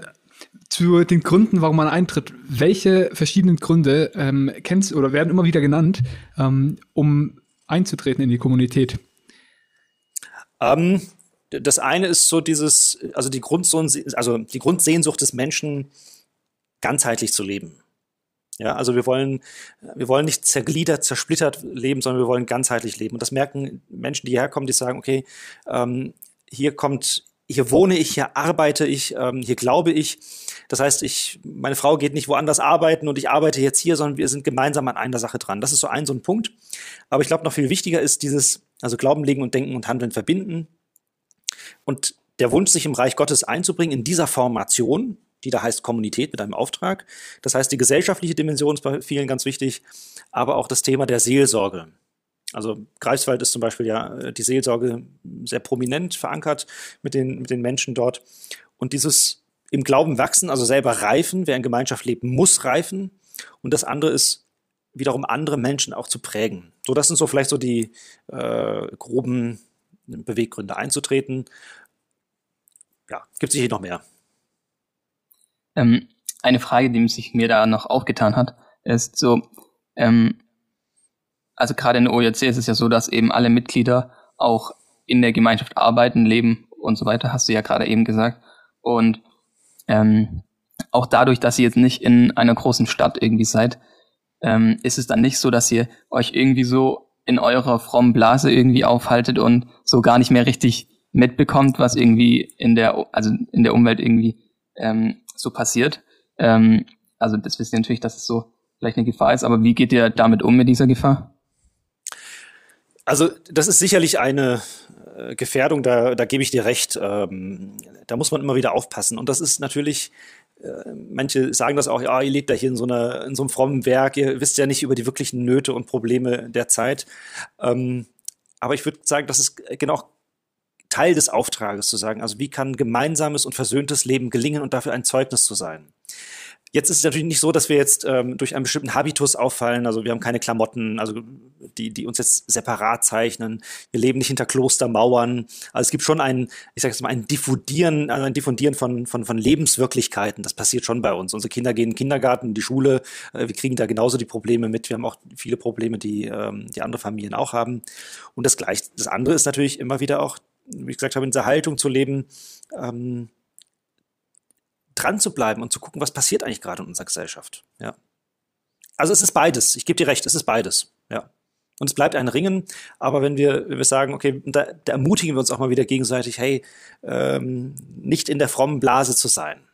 zu den Gründen, warum man eintritt. Welche verschiedenen Gründe ähm, kennst oder werden immer wieder genannt, ähm, um einzutreten in die Kommunität? Ähm, das eine ist so dieses, also die Grundsehnsucht, also die Grundsehnsucht des Menschen, ganzheitlich zu leben. Ja, also wir wollen, wir wollen nicht zergliedert, zersplittert leben, sondern wir wollen ganzheitlich leben. Und das merken Menschen, die hierher kommen, die sagen, okay, ähm, hier kommt, hier wohne ich, hier arbeite ich, ähm, hier glaube ich. Das heißt, ich, meine Frau geht nicht woanders arbeiten und ich arbeite jetzt hier, sondern wir sind gemeinsam an einer Sache dran. Das ist so ein, so ein Punkt. Aber ich glaube, noch viel wichtiger ist dieses, also Glauben legen und Denken und Handeln verbinden. Und der Wunsch, sich im Reich Gottes einzubringen, in dieser Formation, die da heißt Kommunität mit einem Auftrag. Das heißt, die gesellschaftliche Dimension ist bei vielen ganz wichtig, aber auch das Thema der Seelsorge. Also Greifswald ist zum Beispiel ja äh, die Seelsorge sehr prominent verankert mit den, mit den Menschen dort. Und dieses im Glauben wachsen, also selber reifen, wer in Gemeinschaft lebt, muss reifen. Und das andere ist wiederum andere Menschen auch zu prägen. So, das sind so vielleicht so die äh, groben Beweggründe einzutreten. Ja, gibt sicher noch mehr. Ähm, eine Frage, die sich mir da noch aufgetan hat, ist so, ähm, also gerade in der OJC ist es ja so, dass eben alle Mitglieder auch in der Gemeinschaft arbeiten, leben und so weiter, hast du ja gerade eben gesagt. Und ähm, auch dadurch, dass ihr jetzt nicht in einer großen Stadt irgendwie seid, ähm, ist es dann nicht so, dass ihr euch irgendwie so in eurer frommen Blase irgendwie aufhaltet und so gar nicht mehr richtig mitbekommt, was irgendwie in der, also in der Umwelt irgendwie ähm, so passiert. Ähm, also das wisst ihr natürlich, dass es so vielleicht eine Gefahr ist, aber wie geht ihr damit um mit dieser Gefahr? Also das ist sicherlich eine äh, Gefährdung, da, da gebe ich dir recht. Ähm, da muss man immer wieder aufpassen. Und das ist natürlich, äh, manche sagen das auch, ja, ihr lebt da hier in so, einer, in so einem frommen Werk, ihr wisst ja nicht über die wirklichen Nöte und Probleme der Zeit. Ähm, aber ich würde sagen, das ist genau Teil des Auftrages zu sagen. Also wie kann gemeinsames und versöhntes Leben gelingen und dafür ein Zeugnis zu sein? Jetzt ist es natürlich nicht so, dass wir jetzt ähm, durch einen bestimmten Habitus auffallen. Also wir haben keine Klamotten, also die, die uns jetzt separat zeichnen. Wir leben nicht hinter Klostermauern. Also es gibt schon ein, ich sage jetzt mal, ein Diffundieren, also ein Diffundieren von, von, von Lebenswirklichkeiten. Das passiert schon bei uns. Unsere Kinder gehen in den Kindergarten, in die Schule. Äh, wir kriegen da genauso die Probleme mit. Wir haben auch viele Probleme, die, ähm, die andere Familien auch haben. Und das gleich, das andere ist natürlich immer wieder auch, wie ich gesagt habe, in dieser Haltung zu leben. Ähm, dran zu bleiben und zu gucken, was passiert eigentlich gerade in unserer Gesellschaft. Ja. Also es ist beides. Ich gebe dir recht, es ist beides. Ja. Und es bleibt ein Ringen, aber wenn wir, wenn wir sagen, okay, da, da ermutigen wir uns auch mal wieder gegenseitig, hey, ähm, nicht in der frommen Blase zu sein.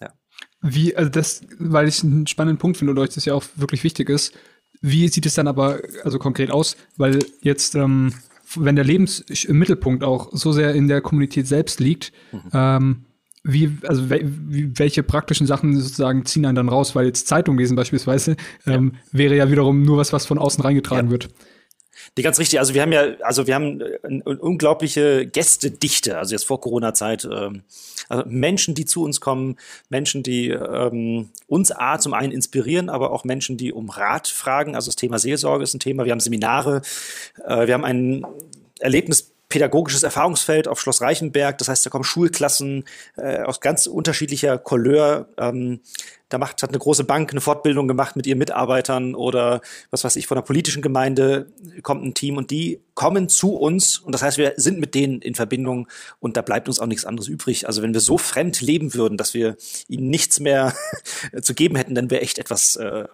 Ja. Wie, also das, weil ich einen spannenden Punkt finde und euch das ja auch wirklich wichtig ist, wie sieht es dann aber also konkret aus? Weil jetzt, ähm, wenn der Lebensmittelpunkt auch so sehr in der Kommunität selbst liegt, mhm. ähm, wie, also wie, welche praktischen Sachen sozusagen ziehen einen dann raus? Weil jetzt Zeitung lesen beispielsweise ähm, ja. wäre ja wiederum nur was, was von außen reingetragen ja. wird. Die ganz richtig. Also wir haben ja, also wir haben eine unglaubliche Gästedichte. Also jetzt vor Corona-Zeit, ähm, also Menschen, die zu uns kommen, Menschen, die ähm, uns a zum einen inspirieren, aber auch Menschen, die um Rat fragen. Also das Thema Seelsorge ist ein Thema. Wir haben Seminare, äh, wir haben ein Erlebnis pädagogisches Erfahrungsfeld auf Schloss Reichenberg. Das heißt, da kommen Schulklassen äh, aus ganz unterschiedlicher Couleur. Ähm, da macht, hat eine große Bank eine Fortbildung gemacht mit ihren Mitarbeitern oder was weiß ich, von der politischen Gemeinde kommt ein Team und die kommen zu uns und das heißt, wir sind mit denen in Verbindung und da bleibt uns auch nichts anderes übrig. Also wenn wir so fremd leben würden, dass wir ihnen nichts mehr zu geben hätten, dann wäre echt etwas äh,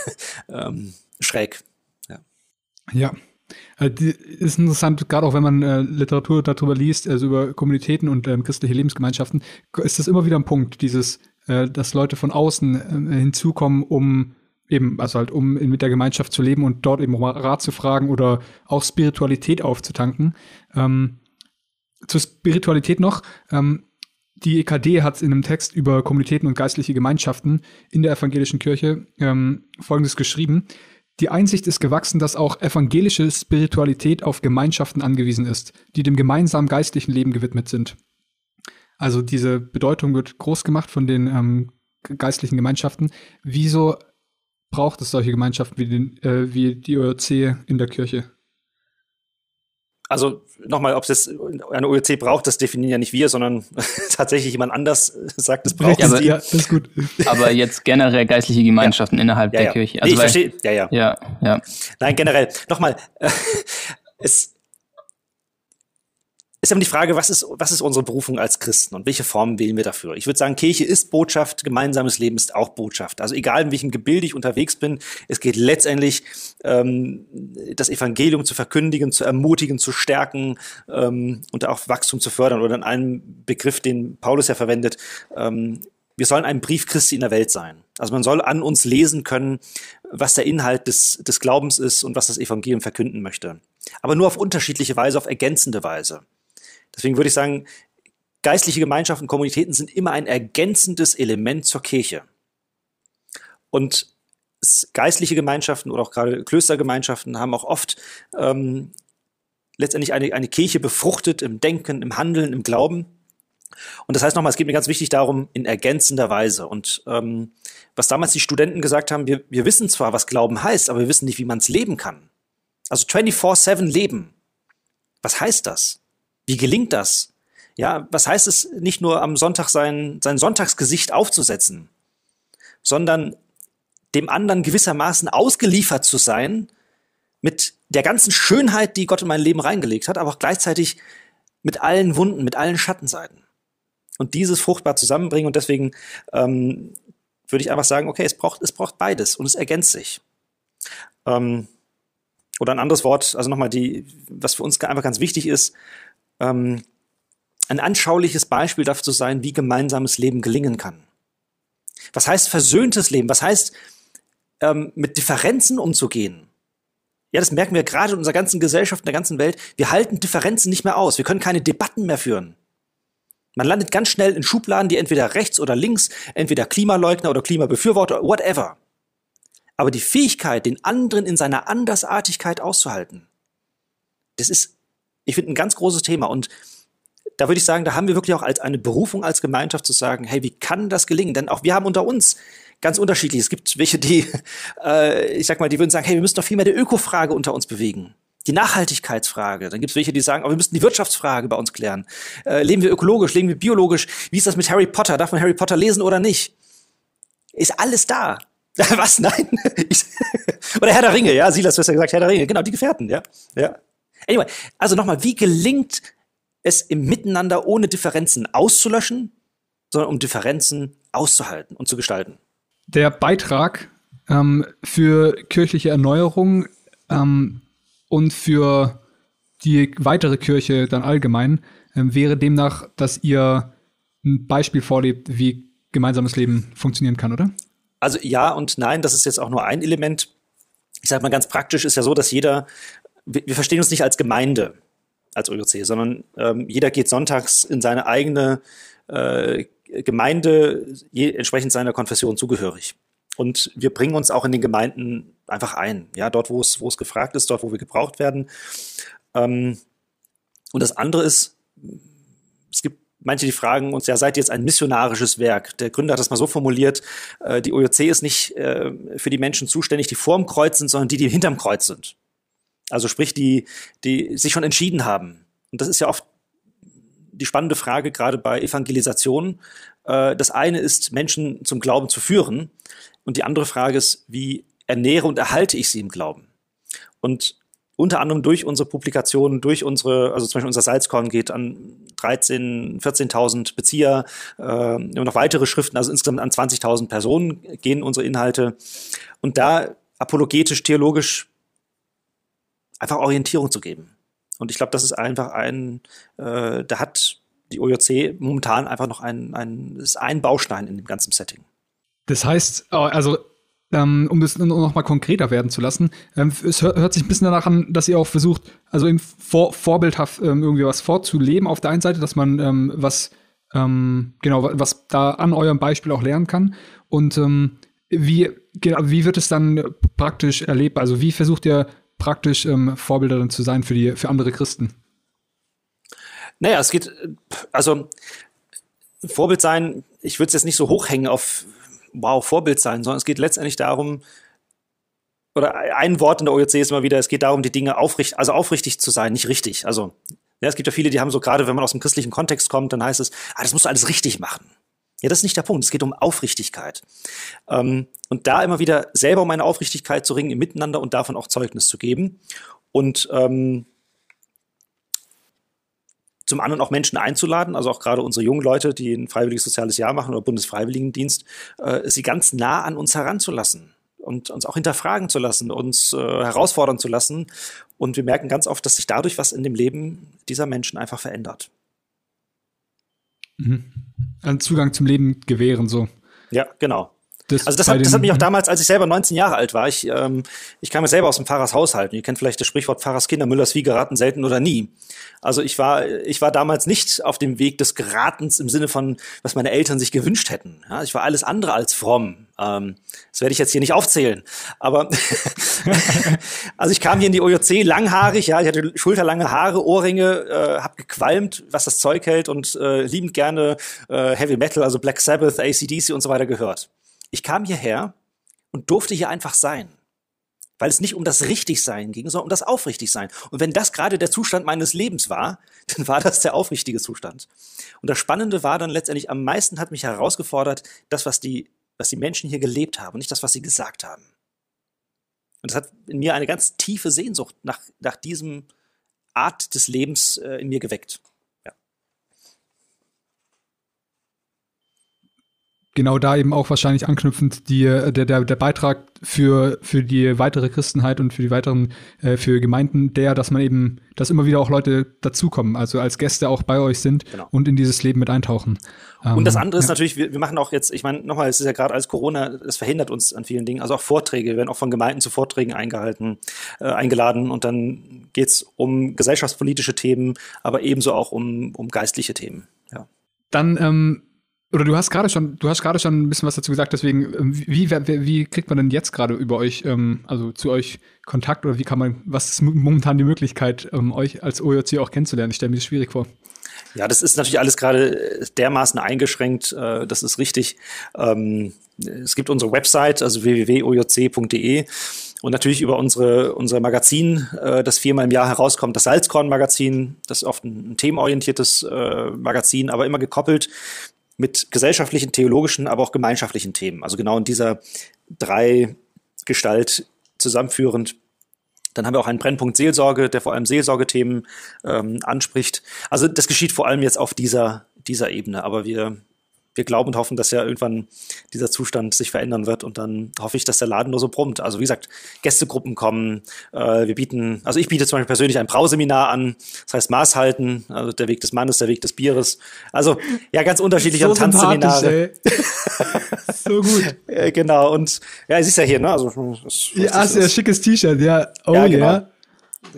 ähm, schräg. Ja. ja. Äh, ist interessant, gerade auch wenn man äh, Literatur darüber liest, also über Kommunitäten und ähm, christliche Lebensgemeinschaften, ist das immer wieder ein Punkt, dieses, äh, dass Leute von außen äh, hinzukommen, um eben, also halt, um mit der Gemeinschaft zu leben und dort eben um Rat zu fragen oder auch Spiritualität aufzutanken. Ähm, zur Spiritualität noch, ähm, die EKD hat in einem Text über Kommunitäten und geistliche Gemeinschaften in der evangelischen Kirche ähm, Folgendes geschrieben. Die Einsicht ist gewachsen, dass auch evangelische Spiritualität auf Gemeinschaften angewiesen ist, die dem gemeinsamen geistlichen Leben gewidmet sind. Also diese Bedeutung wird groß gemacht von den ähm, geistlichen Gemeinschaften. Wieso braucht es solche Gemeinschaften wie, den, äh, wie die ORC in der Kirche? Also nochmal, ob es eine OEC braucht, das definieren ja nicht wir, sondern tatsächlich jemand anders sagt, es braucht ja, aber, ja, das ist gut. Aber jetzt generell geistliche Gemeinschaften ja. innerhalb ja, der Kirche. Also nee, ich weil, verstehe, ja, ja. Ja, ja. Nein, generell. Nochmal, äh, es, ist aber die Frage, was ist, was ist unsere Berufung als Christen und welche Formen wählen wir dafür? Ich würde sagen, Kirche ist Botschaft, gemeinsames Leben ist auch Botschaft. Also egal in welchem Gebilde ich unterwegs bin, es geht letztendlich ähm, das Evangelium zu verkündigen, zu ermutigen, zu stärken ähm, und auch Wachstum zu fördern. Oder in einem Begriff, den Paulus ja verwendet, ähm, wir sollen ein Brief Christi in der Welt sein. Also man soll an uns lesen können, was der Inhalt des, des Glaubens ist und was das Evangelium verkünden möchte. Aber nur auf unterschiedliche Weise, auf ergänzende Weise. Deswegen würde ich sagen, geistliche Gemeinschaften, Kommunitäten sind immer ein ergänzendes Element zur Kirche. Und geistliche Gemeinschaften oder auch gerade Klöstergemeinschaften haben auch oft ähm, letztendlich eine, eine Kirche befruchtet im Denken, im Handeln, im Glauben. Und das heißt nochmal, es geht mir ganz wichtig darum, in ergänzender Weise. Und ähm, was damals die Studenten gesagt haben, wir, wir wissen zwar, was Glauben heißt, aber wir wissen nicht, wie man es leben kann. Also 24-7 leben. Was heißt das? Wie gelingt das? Ja, was heißt es, nicht nur am Sonntag sein, sein Sonntagsgesicht aufzusetzen, sondern dem anderen gewissermaßen ausgeliefert zu sein mit der ganzen Schönheit, die Gott in mein Leben reingelegt hat, aber auch gleichzeitig mit allen Wunden, mit allen Schattenseiten. Und dieses fruchtbar zusammenbringen und deswegen ähm, würde ich einfach sagen, okay, es braucht, es braucht beides und es ergänzt sich. Ähm, oder ein anderes Wort, also nochmal die, was für uns einfach ganz wichtig ist, ähm, ein anschauliches Beispiel dafür zu sein, wie gemeinsames Leben gelingen kann. Was heißt versöhntes Leben? Was heißt ähm, mit Differenzen umzugehen? Ja, das merken wir gerade in unserer ganzen Gesellschaft, in der ganzen Welt. Wir halten Differenzen nicht mehr aus. Wir können keine Debatten mehr führen. Man landet ganz schnell in Schubladen, die entweder rechts oder links, entweder Klimaleugner oder Klimabefürworter, whatever. Aber die Fähigkeit, den anderen in seiner Andersartigkeit auszuhalten, das ist ich finde, ein ganz großes Thema. Und da würde ich sagen, da haben wir wirklich auch als eine Berufung als Gemeinschaft zu sagen, hey, wie kann das gelingen? Denn auch wir haben unter uns ganz unterschiedlich. Es gibt welche, die, äh, ich sag mal, die würden sagen, hey, wir müssen doch viel mehr die Ökofrage unter uns bewegen. Die Nachhaltigkeitsfrage. Dann gibt es welche, die sagen, oh, wir müssen die Wirtschaftsfrage bei uns klären. Äh, leben wir ökologisch, leben wir biologisch? Wie ist das mit Harry Potter? Darf man Harry Potter lesen oder nicht? Ist alles da. Was? Nein? oder Herr der Ringe, ja, Silas, du hast ja gesagt, Herr der Ringe, genau, die Gefährten, ja. ja. Anyway, also nochmal, wie gelingt es im Miteinander ohne Differenzen auszulöschen, sondern um Differenzen auszuhalten und zu gestalten? Der Beitrag ähm, für kirchliche Erneuerung ähm, und für die weitere Kirche dann allgemein ähm, wäre demnach, dass ihr ein Beispiel vorlebt, wie gemeinsames Leben funktionieren kann, oder? Also ja und nein, das ist jetzt auch nur ein Element. Ich sage mal ganz praktisch ist ja so, dass jeder, wir, wir verstehen uns nicht als Gemeinde, als OJC, sondern ähm, jeder geht sonntags in seine eigene äh, Gemeinde je, entsprechend seiner Konfession zugehörig. Und wir bringen uns auch in den Gemeinden einfach ein. Ja, dort, wo es, wo es gefragt ist, dort, wo wir gebraucht werden. Ähm, und das andere ist, es gibt manche, die fragen uns, ja, seid ihr jetzt ein missionarisches Werk? Der Gründer hat das mal so formuliert, äh, die OJC ist nicht äh, für die Menschen zuständig, die vorm Kreuz sind, sondern die, die hinterm Kreuz sind. Also sprich, die, die sich schon entschieden haben. Und das ist ja oft die spannende Frage, gerade bei Evangelisation. Äh, das eine ist, Menschen zum Glauben zu führen. Und die andere Frage ist, wie ernähre und erhalte ich sie im Glauben? Und unter anderem durch unsere Publikationen, durch unsere, also zum Beispiel unser Salzkorn geht an 13, 14.000 Bezieher, äh, noch weitere Schriften, also insgesamt an 20.000 Personen gehen unsere Inhalte. Und da apologetisch, theologisch einfach Orientierung zu geben. Und ich glaube, das ist einfach ein, äh, da hat die OJC momentan einfach noch ein, ein, ist ein Baustein in dem ganzen Setting. Das heißt, oh, also ähm, um das noch mal konkreter werden zu lassen, ähm, es hört, hört, sich ein bisschen danach an, dass ihr auch versucht, also eben vor, vorbildhaft ähm, irgendwie was vorzuleben auf der einen Seite, dass man ähm, was ähm, genau was da an eurem Beispiel auch lernen kann und ähm, wie genau, wie wird es dann praktisch erlebt? Also wie versucht ihr praktisch ähm, Vorbilder dann zu sein für die für andere Christen? Naja, es geht, also Vorbild sein, ich würde es jetzt nicht so hochhängen auf wow, Vorbild sein, sondern es geht letztendlich darum, oder ein Wort in der OEC ist immer wieder, es geht darum, die Dinge aufrichtig, also aufrichtig zu sein, nicht richtig. Also, ja, es gibt ja viele, die haben so gerade, wenn man aus dem christlichen Kontext kommt, dann heißt es, ah, das musst du alles richtig machen. Ja, das ist nicht der Punkt. Es geht um Aufrichtigkeit. Ähm, und da immer wieder selber um eine Aufrichtigkeit zu ringen im Miteinander und davon auch Zeugnis zu geben. Und ähm, zum anderen auch Menschen einzuladen, also auch gerade unsere jungen Leute, die ein freiwilliges soziales Jahr machen oder Bundesfreiwilligendienst, äh, sie ganz nah an uns heranzulassen und uns auch hinterfragen zu lassen, uns äh, herausfordern zu lassen. Und wir merken ganz oft, dass sich dadurch was in dem Leben dieser Menschen einfach verändert. Mhm. Einen Zugang zum Leben gewähren, so. Ja, genau. Das also das hat, das hat mich auch damals, als ich selber 19 Jahre alt war, ich, ähm, ich kam ja selber aus dem Pfarrershaushalt. Ihr kennt vielleicht das Sprichwort Pfarrerskinder, Müllers Wie geraten selten oder nie. Also ich war, ich war damals nicht auf dem Weg des Geratens im Sinne von, was meine Eltern sich gewünscht hätten. Ja, ich war alles andere als fromm. Ähm, das werde ich jetzt hier nicht aufzählen. Aber also ich kam hier in die OJC langhaarig, ja, ich hatte schulterlange Haare, Ohrringe, äh, habe gequalmt, was das Zeug hält und äh, liebend gerne äh, Heavy Metal, also Black Sabbath, ACDC und so weiter gehört. Ich kam hierher und durfte hier einfach sein. Weil es nicht um das Richtigsein ging, sondern um das Aufrichtigsein. Und wenn das gerade der Zustand meines Lebens war, dann war das der aufrichtige Zustand. Und das Spannende war dann letztendlich, am meisten hat mich herausgefordert, das, was die, was die Menschen hier gelebt haben, nicht das, was sie gesagt haben. Und das hat in mir eine ganz tiefe Sehnsucht nach, nach diesem Art des Lebens äh, in mir geweckt. Genau da eben auch wahrscheinlich anknüpfend die, der, der, der Beitrag für, für die weitere Christenheit und für die weiteren, äh, für Gemeinden, der, dass man eben, dass immer wieder auch Leute dazukommen, also als Gäste auch bei euch sind genau. und in dieses Leben mit eintauchen. Und das ähm, andere ist natürlich, wir, wir machen auch jetzt, ich meine, nochmal, es ist ja gerade als Corona, es verhindert uns an vielen Dingen, also auch Vorträge, wir werden auch von Gemeinden zu Vorträgen eingehalten, äh, eingeladen und dann geht's um gesellschaftspolitische Themen, aber ebenso auch um, um geistliche Themen. Ja. Dann ähm, oder du hast gerade schon, du hast gerade schon ein bisschen was dazu gesagt, deswegen, ähm, wie, wie, wie kriegt man denn jetzt gerade über euch, ähm, also zu euch Kontakt oder wie kann man, was ist momentan die Möglichkeit, ähm, euch als OJC auch kennenzulernen? Ich stelle mir das schwierig vor. Ja, das ist natürlich alles gerade dermaßen eingeschränkt, äh, das ist richtig. Ähm, es gibt unsere Website, also www.ojc.de und natürlich über unsere, unser Magazin, äh, das viermal im Jahr herauskommt, das Salzkorn-Magazin, das ist oft ein, ein themenorientiertes äh, Magazin, aber immer gekoppelt mit gesellschaftlichen, theologischen, aber auch gemeinschaftlichen Themen. Also genau in dieser drei Gestalt zusammenführend. Dann haben wir auch einen Brennpunkt Seelsorge, der vor allem Seelsorgethemen ähm, anspricht. Also das geschieht vor allem jetzt auf dieser, dieser Ebene. Aber wir wir glauben und hoffen, dass ja irgendwann dieser Zustand sich verändern wird und dann hoffe ich, dass der Laden nur so brummt. Also wie gesagt, Gästegruppen kommen, äh, wir bieten, also ich biete zum Beispiel persönlich ein Brauseminar an, das heißt Maß halten, also der Weg des Mannes, der Weg des Bieres. Also ja, ganz unterschiedliche so Tanzseminare. so gut. ja, genau, und ja, es ist ja hier, ne? Also, ja, ist ja schickes T-Shirt, ja. Oh ja. Genau. Yeah.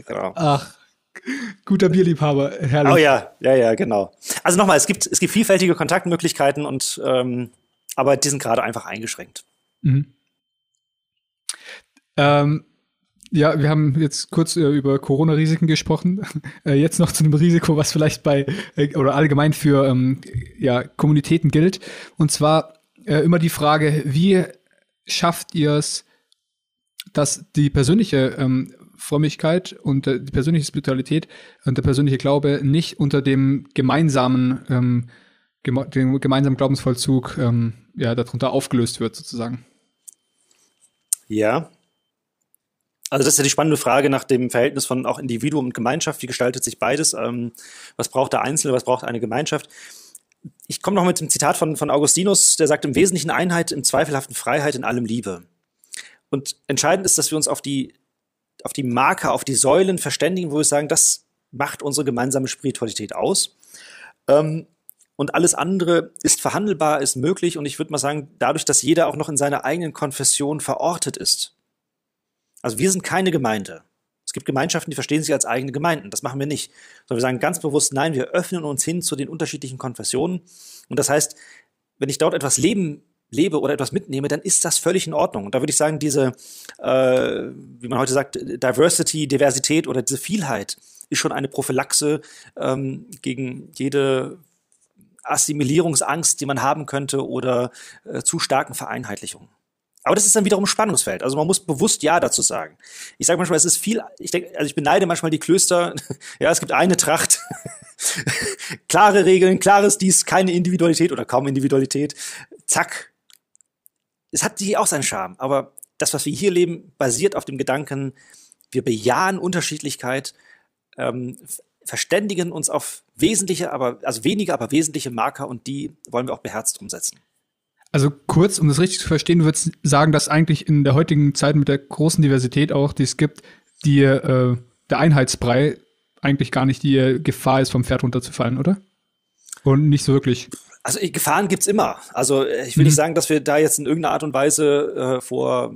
genau. Ach, Guter Bierliebhaber, herrlich. Oh ja, ja, ja, genau. Also nochmal, es gibt, es gibt vielfältige Kontaktmöglichkeiten und ähm, aber die sind gerade einfach eingeschränkt. Mhm. Ähm, ja, wir haben jetzt kurz äh, über Corona-Risiken gesprochen. Äh, jetzt noch zu einem Risiko, was vielleicht bei äh, oder allgemein für ähm, ja, Kommunitäten gilt. Und zwar äh, immer die Frage, wie schafft ihr es, dass die persönliche ähm, Frömmigkeit und äh, die persönliche Spiritualität und der persönliche Glaube nicht unter dem gemeinsamen, ähm, geme dem gemeinsamen Glaubensvollzug ähm, ja, darunter aufgelöst wird, sozusagen. Ja. Also das ist ja die spannende Frage nach dem Verhältnis von auch Individuum und Gemeinschaft. Wie gestaltet sich beides? Ähm, was braucht der Einzelne, was braucht eine Gemeinschaft? Ich komme noch mit dem Zitat von, von Augustinus, der sagt, im Wesentlichen Einheit, im zweifelhaften Freiheit, in allem Liebe. Und entscheidend ist, dass wir uns auf die auf die Marker, auf die Säulen verständigen, wo wir sagen, das macht unsere gemeinsame Spiritualität aus. Ähm, und alles andere ist verhandelbar, ist möglich. Und ich würde mal sagen, dadurch, dass jeder auch noch in seiner eigenen Konfession verortet ist. Also wir sind keine Gemeinde. Es gibt Gemeinschaften, die verstehen sich als eigene Gemeinden. Das machen wir nicht. Sondern wir sagen ganz bewusst, nein, wir öffnen uns hin zu den unterschiedlichen Konfessionen. Und das heißt, wenn ich dort etwas leben lebe oder etwas mitnehme, dann ist das völlig in Ordnung. Und da würde ich sagen, diese, äh, wie man heute sagt, Diversity, Diversität oder diese Vielheit ist schon eine Prophylaxe ähm, gegen jede Assimilierungsangst, die man haben könnte oder äh, zu starken Vereinheitlichungen. Aber das ist dann wiederum ein Spannungsfeld. Also man muss bewusst Ja dazu sagen. Ich sage manchmal, es ist viel, ich denke, also ich beneide manchmal die Klöster. ja, es gibt eine Tracht. klare Regeln, klares dies, keine Individualität oder kaum Individualität. Zack, es hat sich auch seinen Charme, aber das, was wir hier leben, basiert auf dem Gedanken, wir bejahen Unterschiedlichkeit, ähm, verständigen uns auf wesentliche, aber also weniger, aber wesentliche Marker und die wollen wir auch beherzt umsetzen. Also kurz, um das richtig zu verstehen, du würdest sagen, dass eigentlich in der heutigen Zeit mit der großen Diversität auch, die es gibt, die äh, der Einheitsbrei eigentlich gar nicht die Gefahr ist, vom Pferd runterzufallen, oder? Und nicht so wirklich. Also Gefahren gibt's immer. Also äh, ich will mhm. nicht sagen, dass wir da jetzt in irgendeiner Art und Weise äh, vor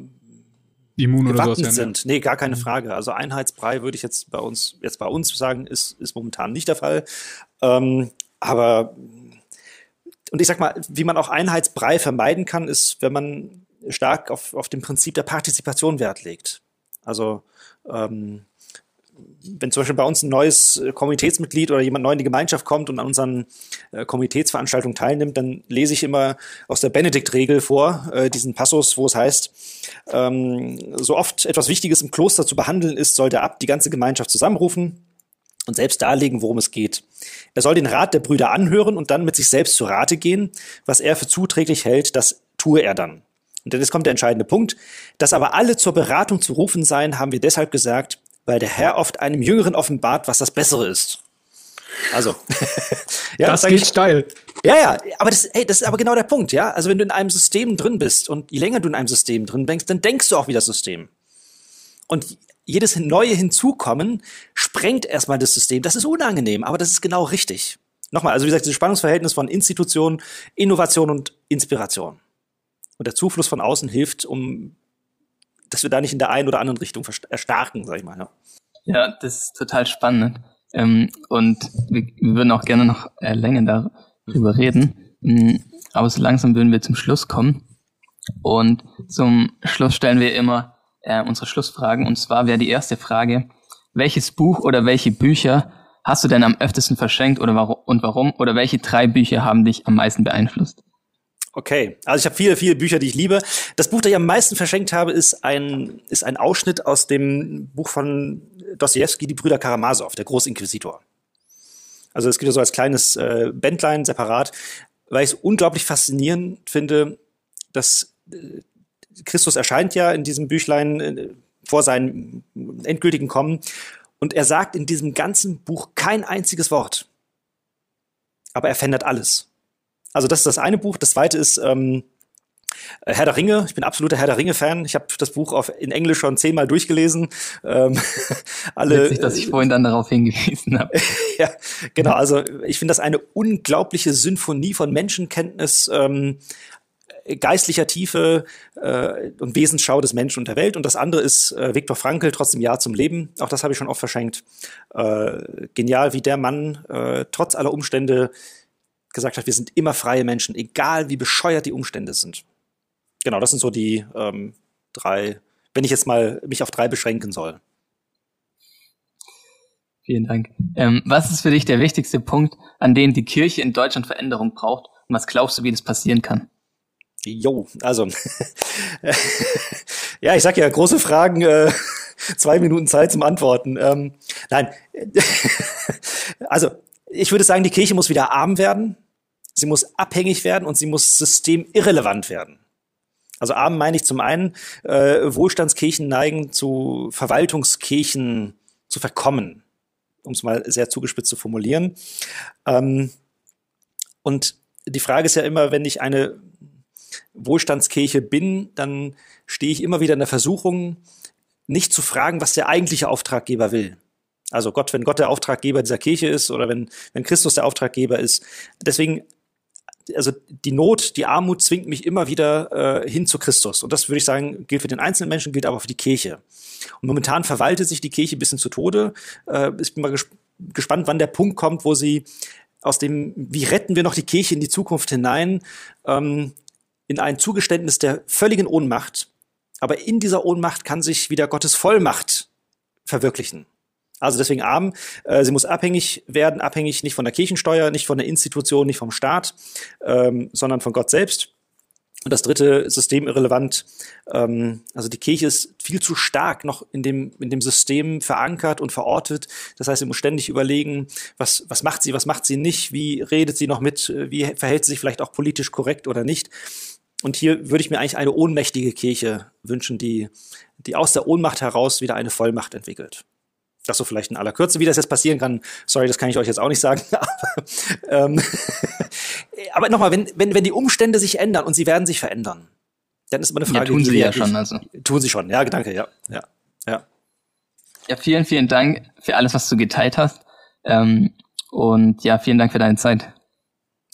Immun oder sowas, ja, sind. Nee, gar keine mhm. Frage. Also Einheitsbrei würde ich jetzt bei uns, jetzt bei uns sagen, ist, ist momentan nicht der Fall. Ähm, aber und ich sag mal, wie man auch Einheitsbrei vermeiden kann, ist, wenn man stark auf, auf dem Prinzip der Partizipation Wert legt. Also ähm, wenn zum Beispiel bei uns ein neues äh, Komiteesmitglied oder jemand neu in die Gemeinschaft kommt und an unseren äh, Komiteesveranstaltungen teilnimmt, dann lese ich immer aus der Benedikt-Regel vor, äh, diesen Passus, wo es heißt, ähm, so oft etwas Wichtiges im Kloster zu behandeln ist, soll der Abt die ganze Gemeinschaft zusammenrufen und selbst darlegen, worum es geht. Er soll den Rat der Brüder anhören und dann mit sich selbst zu Rate gehen. Was er für zuträglich hält, das tue er dann. Und jetzt kommt der entscheidende Punkt. Dass aber alle zur Beratung zu rufen seien, haben wir deshalb gesagt, weil der Herr oft einem Jüngeren offenbart, was das Bessere ist. Also, ja, das geht ich, steil. Ja, ja, aber das, ey, das ist aber genau der Punkt, ja. Also wenn du in einem System drin bist und je länger du in einem System drin denkst, dann denkst du auch wie das System. Und jedes neue Hinzukommen sprengt erstmal das System. Das ist unangenehm, aber das ist genau richtig. Nochmal, also wie gesagt, dieses Spannungsverhältnis von Institution, Innovation und Inspiration. Und der Zufluss von außen hilft, um dass wir da nicht in der einen oder anderen Richtung erstarken, sag ich mal. Ja, ja das ist total spannend. Ähm, und wir, wir, würden auch gerne noch äh, länger darüber reden. Mhm, aber so langsam würden wir zum Schluss kommen. Und zum Schluss stellen wir immer äh, unsere Schlussfragen. Und zwar wäre die erste Frage, welches Buch oder welche Bücher hast du denn am öftesten verschenkt oder warum, und warum? Oder welche drei Bücher haben dich am meisten beeinflusst? Okay, also ich habe viele, viele Bücher, die ich liebe. Das Buch, das ich am meisten verschenkt habe, ist ein, ist ein Ausschnitt aus dem Buch von Dostoevsky, Die Brüder Karamasow, der Großinquisitor. Also es gibt ja so als kleines äh, Bändlein separat, weil ich es unglaublich faszinierend finde, dass äh, Christus erscheint ja in diesem Büchlein äh, vor seinem endgültigen Kommen und er sagt in diesem ganzen Buch kein einziges Wort. Aber er verändert alles. Also das ist das eine Buch. Das zweite ist ähm, Herr der Ringe. Ich bin absoluter Herr der Ringe-Fan. Ich habe das Buch auf, in Englisch schon zehnmal durchgelesen. Ähm, alle, Witzig, dass ich vorhin dann darauf hingewiesen habe. ja, genau. Also ich finde das eine unglaubliche Symphonie von Menschenkenntnis. Ähm, geistlicher Tiefe äh, und Wesensschau des Menschen und der Welt. Und das andere ist äh, Viktor Frankl, trotzdem Ja zum Leben. Auch das habe ich schon oft verschenkt. Äh, genial, wie der Mann äh, trotz aller Umstände gesagt hat, wir sind immer freie Menschen, egal wie bescheuert die Umstände sind. Genau, das sind so die ähm, drei, wenn ich jetzt mal mich auf drei beschränken soll. Vielen Dank. Ähm, was ist für dich der wichtigste Punkt, an dem die Kirche in Deutschland Veränderung braucht? Und was glaubst du, wie das passieren kann? Jo, also ja, ich sag ja, große Fragen, äh, zwei Minuten Zeit zum Antworten. Ähm, nein, also ich würde sagen, die Kirche muss wieder arm werden sie muss abhängig werden und sie muss systemirrelevant werden. Also arm meine ich zum einen, äh, Wohlstandskirchen neigen zu Verwaltungskirchen zu verkommen, um es mal sehr zugespitzt zu formulieren. Ähm, und die Frage ist ja immer, wenn ich eine Wohlstandskirche bin, dann stehe ich immer wieder in der Versuchung, nicht zu fragen, was der eigentliche Auftraggeber will. Also Gott, wenn Gott der Auftraggeber dieser Kirche ist oder wenn, wenn Christus der Auftraggeber ist. Deswegen also die Not, die Armut zwingt mich immer wieder äh, hin zu Christus. Und das würde ich sagen, gilt für den einzelnen Menschen, gilt aber für die Kirche. Und momentan verwaltet sich die Kirche ein bisschen zu Tode. Äh, ich bin mal ges gespannt, wann der Punkt kommt, wo sie aus dem, wie retten wir noch die Kirche in die Zukunft hinein, ähm, in ein Zugeständnis der völligen Ohnmacht. Aber in dieser Ohnmacht kann sich wieder Gottes Vollmacht verwirklichen. Also deswegen arm. Äh, sie muss abhängig werden, abhängig nicht von der Kirchensteuer, nicht von der Institution, nicht vom Staat, ähm, sondern von Gott selbst. Und das dritte, systemirrelevant. Ähm, also die Kirche ist viel zu stark noch in dem, in dem System verankert und verortet. Das heißt, sie muss ständig überlegen, was, was macht sie, was macht sie nicht, wie redet sie noch mit, wie verhält sie sich vielleicht auch politisch korrekt oder nicht. Und hier würde ich mir eigentlich eine ohnmächtige Kirche wünschen, die, die aus der Ohnmacht heraus wieder eine Vollmacht entwickelt. Das so vielleicht in aller Kürze, wie das jetzt passieren kann. Sorry, das kann ich euch jetzt auch nicht sagen. aber ähm, aber nochmal, wenn, wenn, wenn die Umstände sich ändern und sie werden sich verändern, dann ist immer eine Frage. Ja, tun sie ja schon, also. Tun sie schon, ja, danke, ja, ja, ja. Ja, vielen, vielen Dank für alles, was du geteilt hast. Ähm, und ja, vielen Dank für deine Zeit.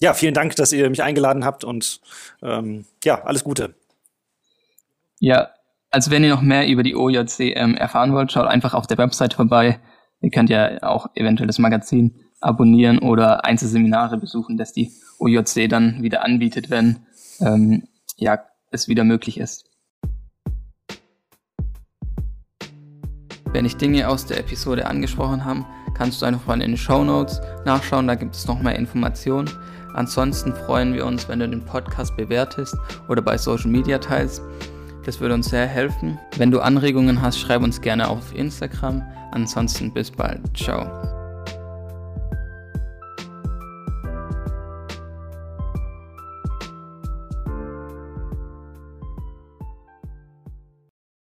Ja, vielen Dank, dass ihr mich eingeladen habt und ähm, ja, alles Gute. Ja, also wenn ihr noch mehr über die OJC ähm, erfahren wollt, schaut einfach auf der Website vorbei. Ihr könnt ja auch eventuell das Magazin abonnieren oder Einzelseminare besuchen, dass die OJC dann wieder anbietet, wenn ähm, ja, es wieder möglich ist. Wenn ich Dinge aus der Episode angesprochen habe, kannst du einfach mal in den Show Notes nachschauen, da gibt es noch mehr Informationen. Ansonsten freuen wir uns, wenn du den Podcast bewertest oder bei Social Media teilst. Das würde uns sehr helfen. Wenn du Anregungen hast, schreib uns gerne auf Instagram. Ansonsten bis bald. Ciao.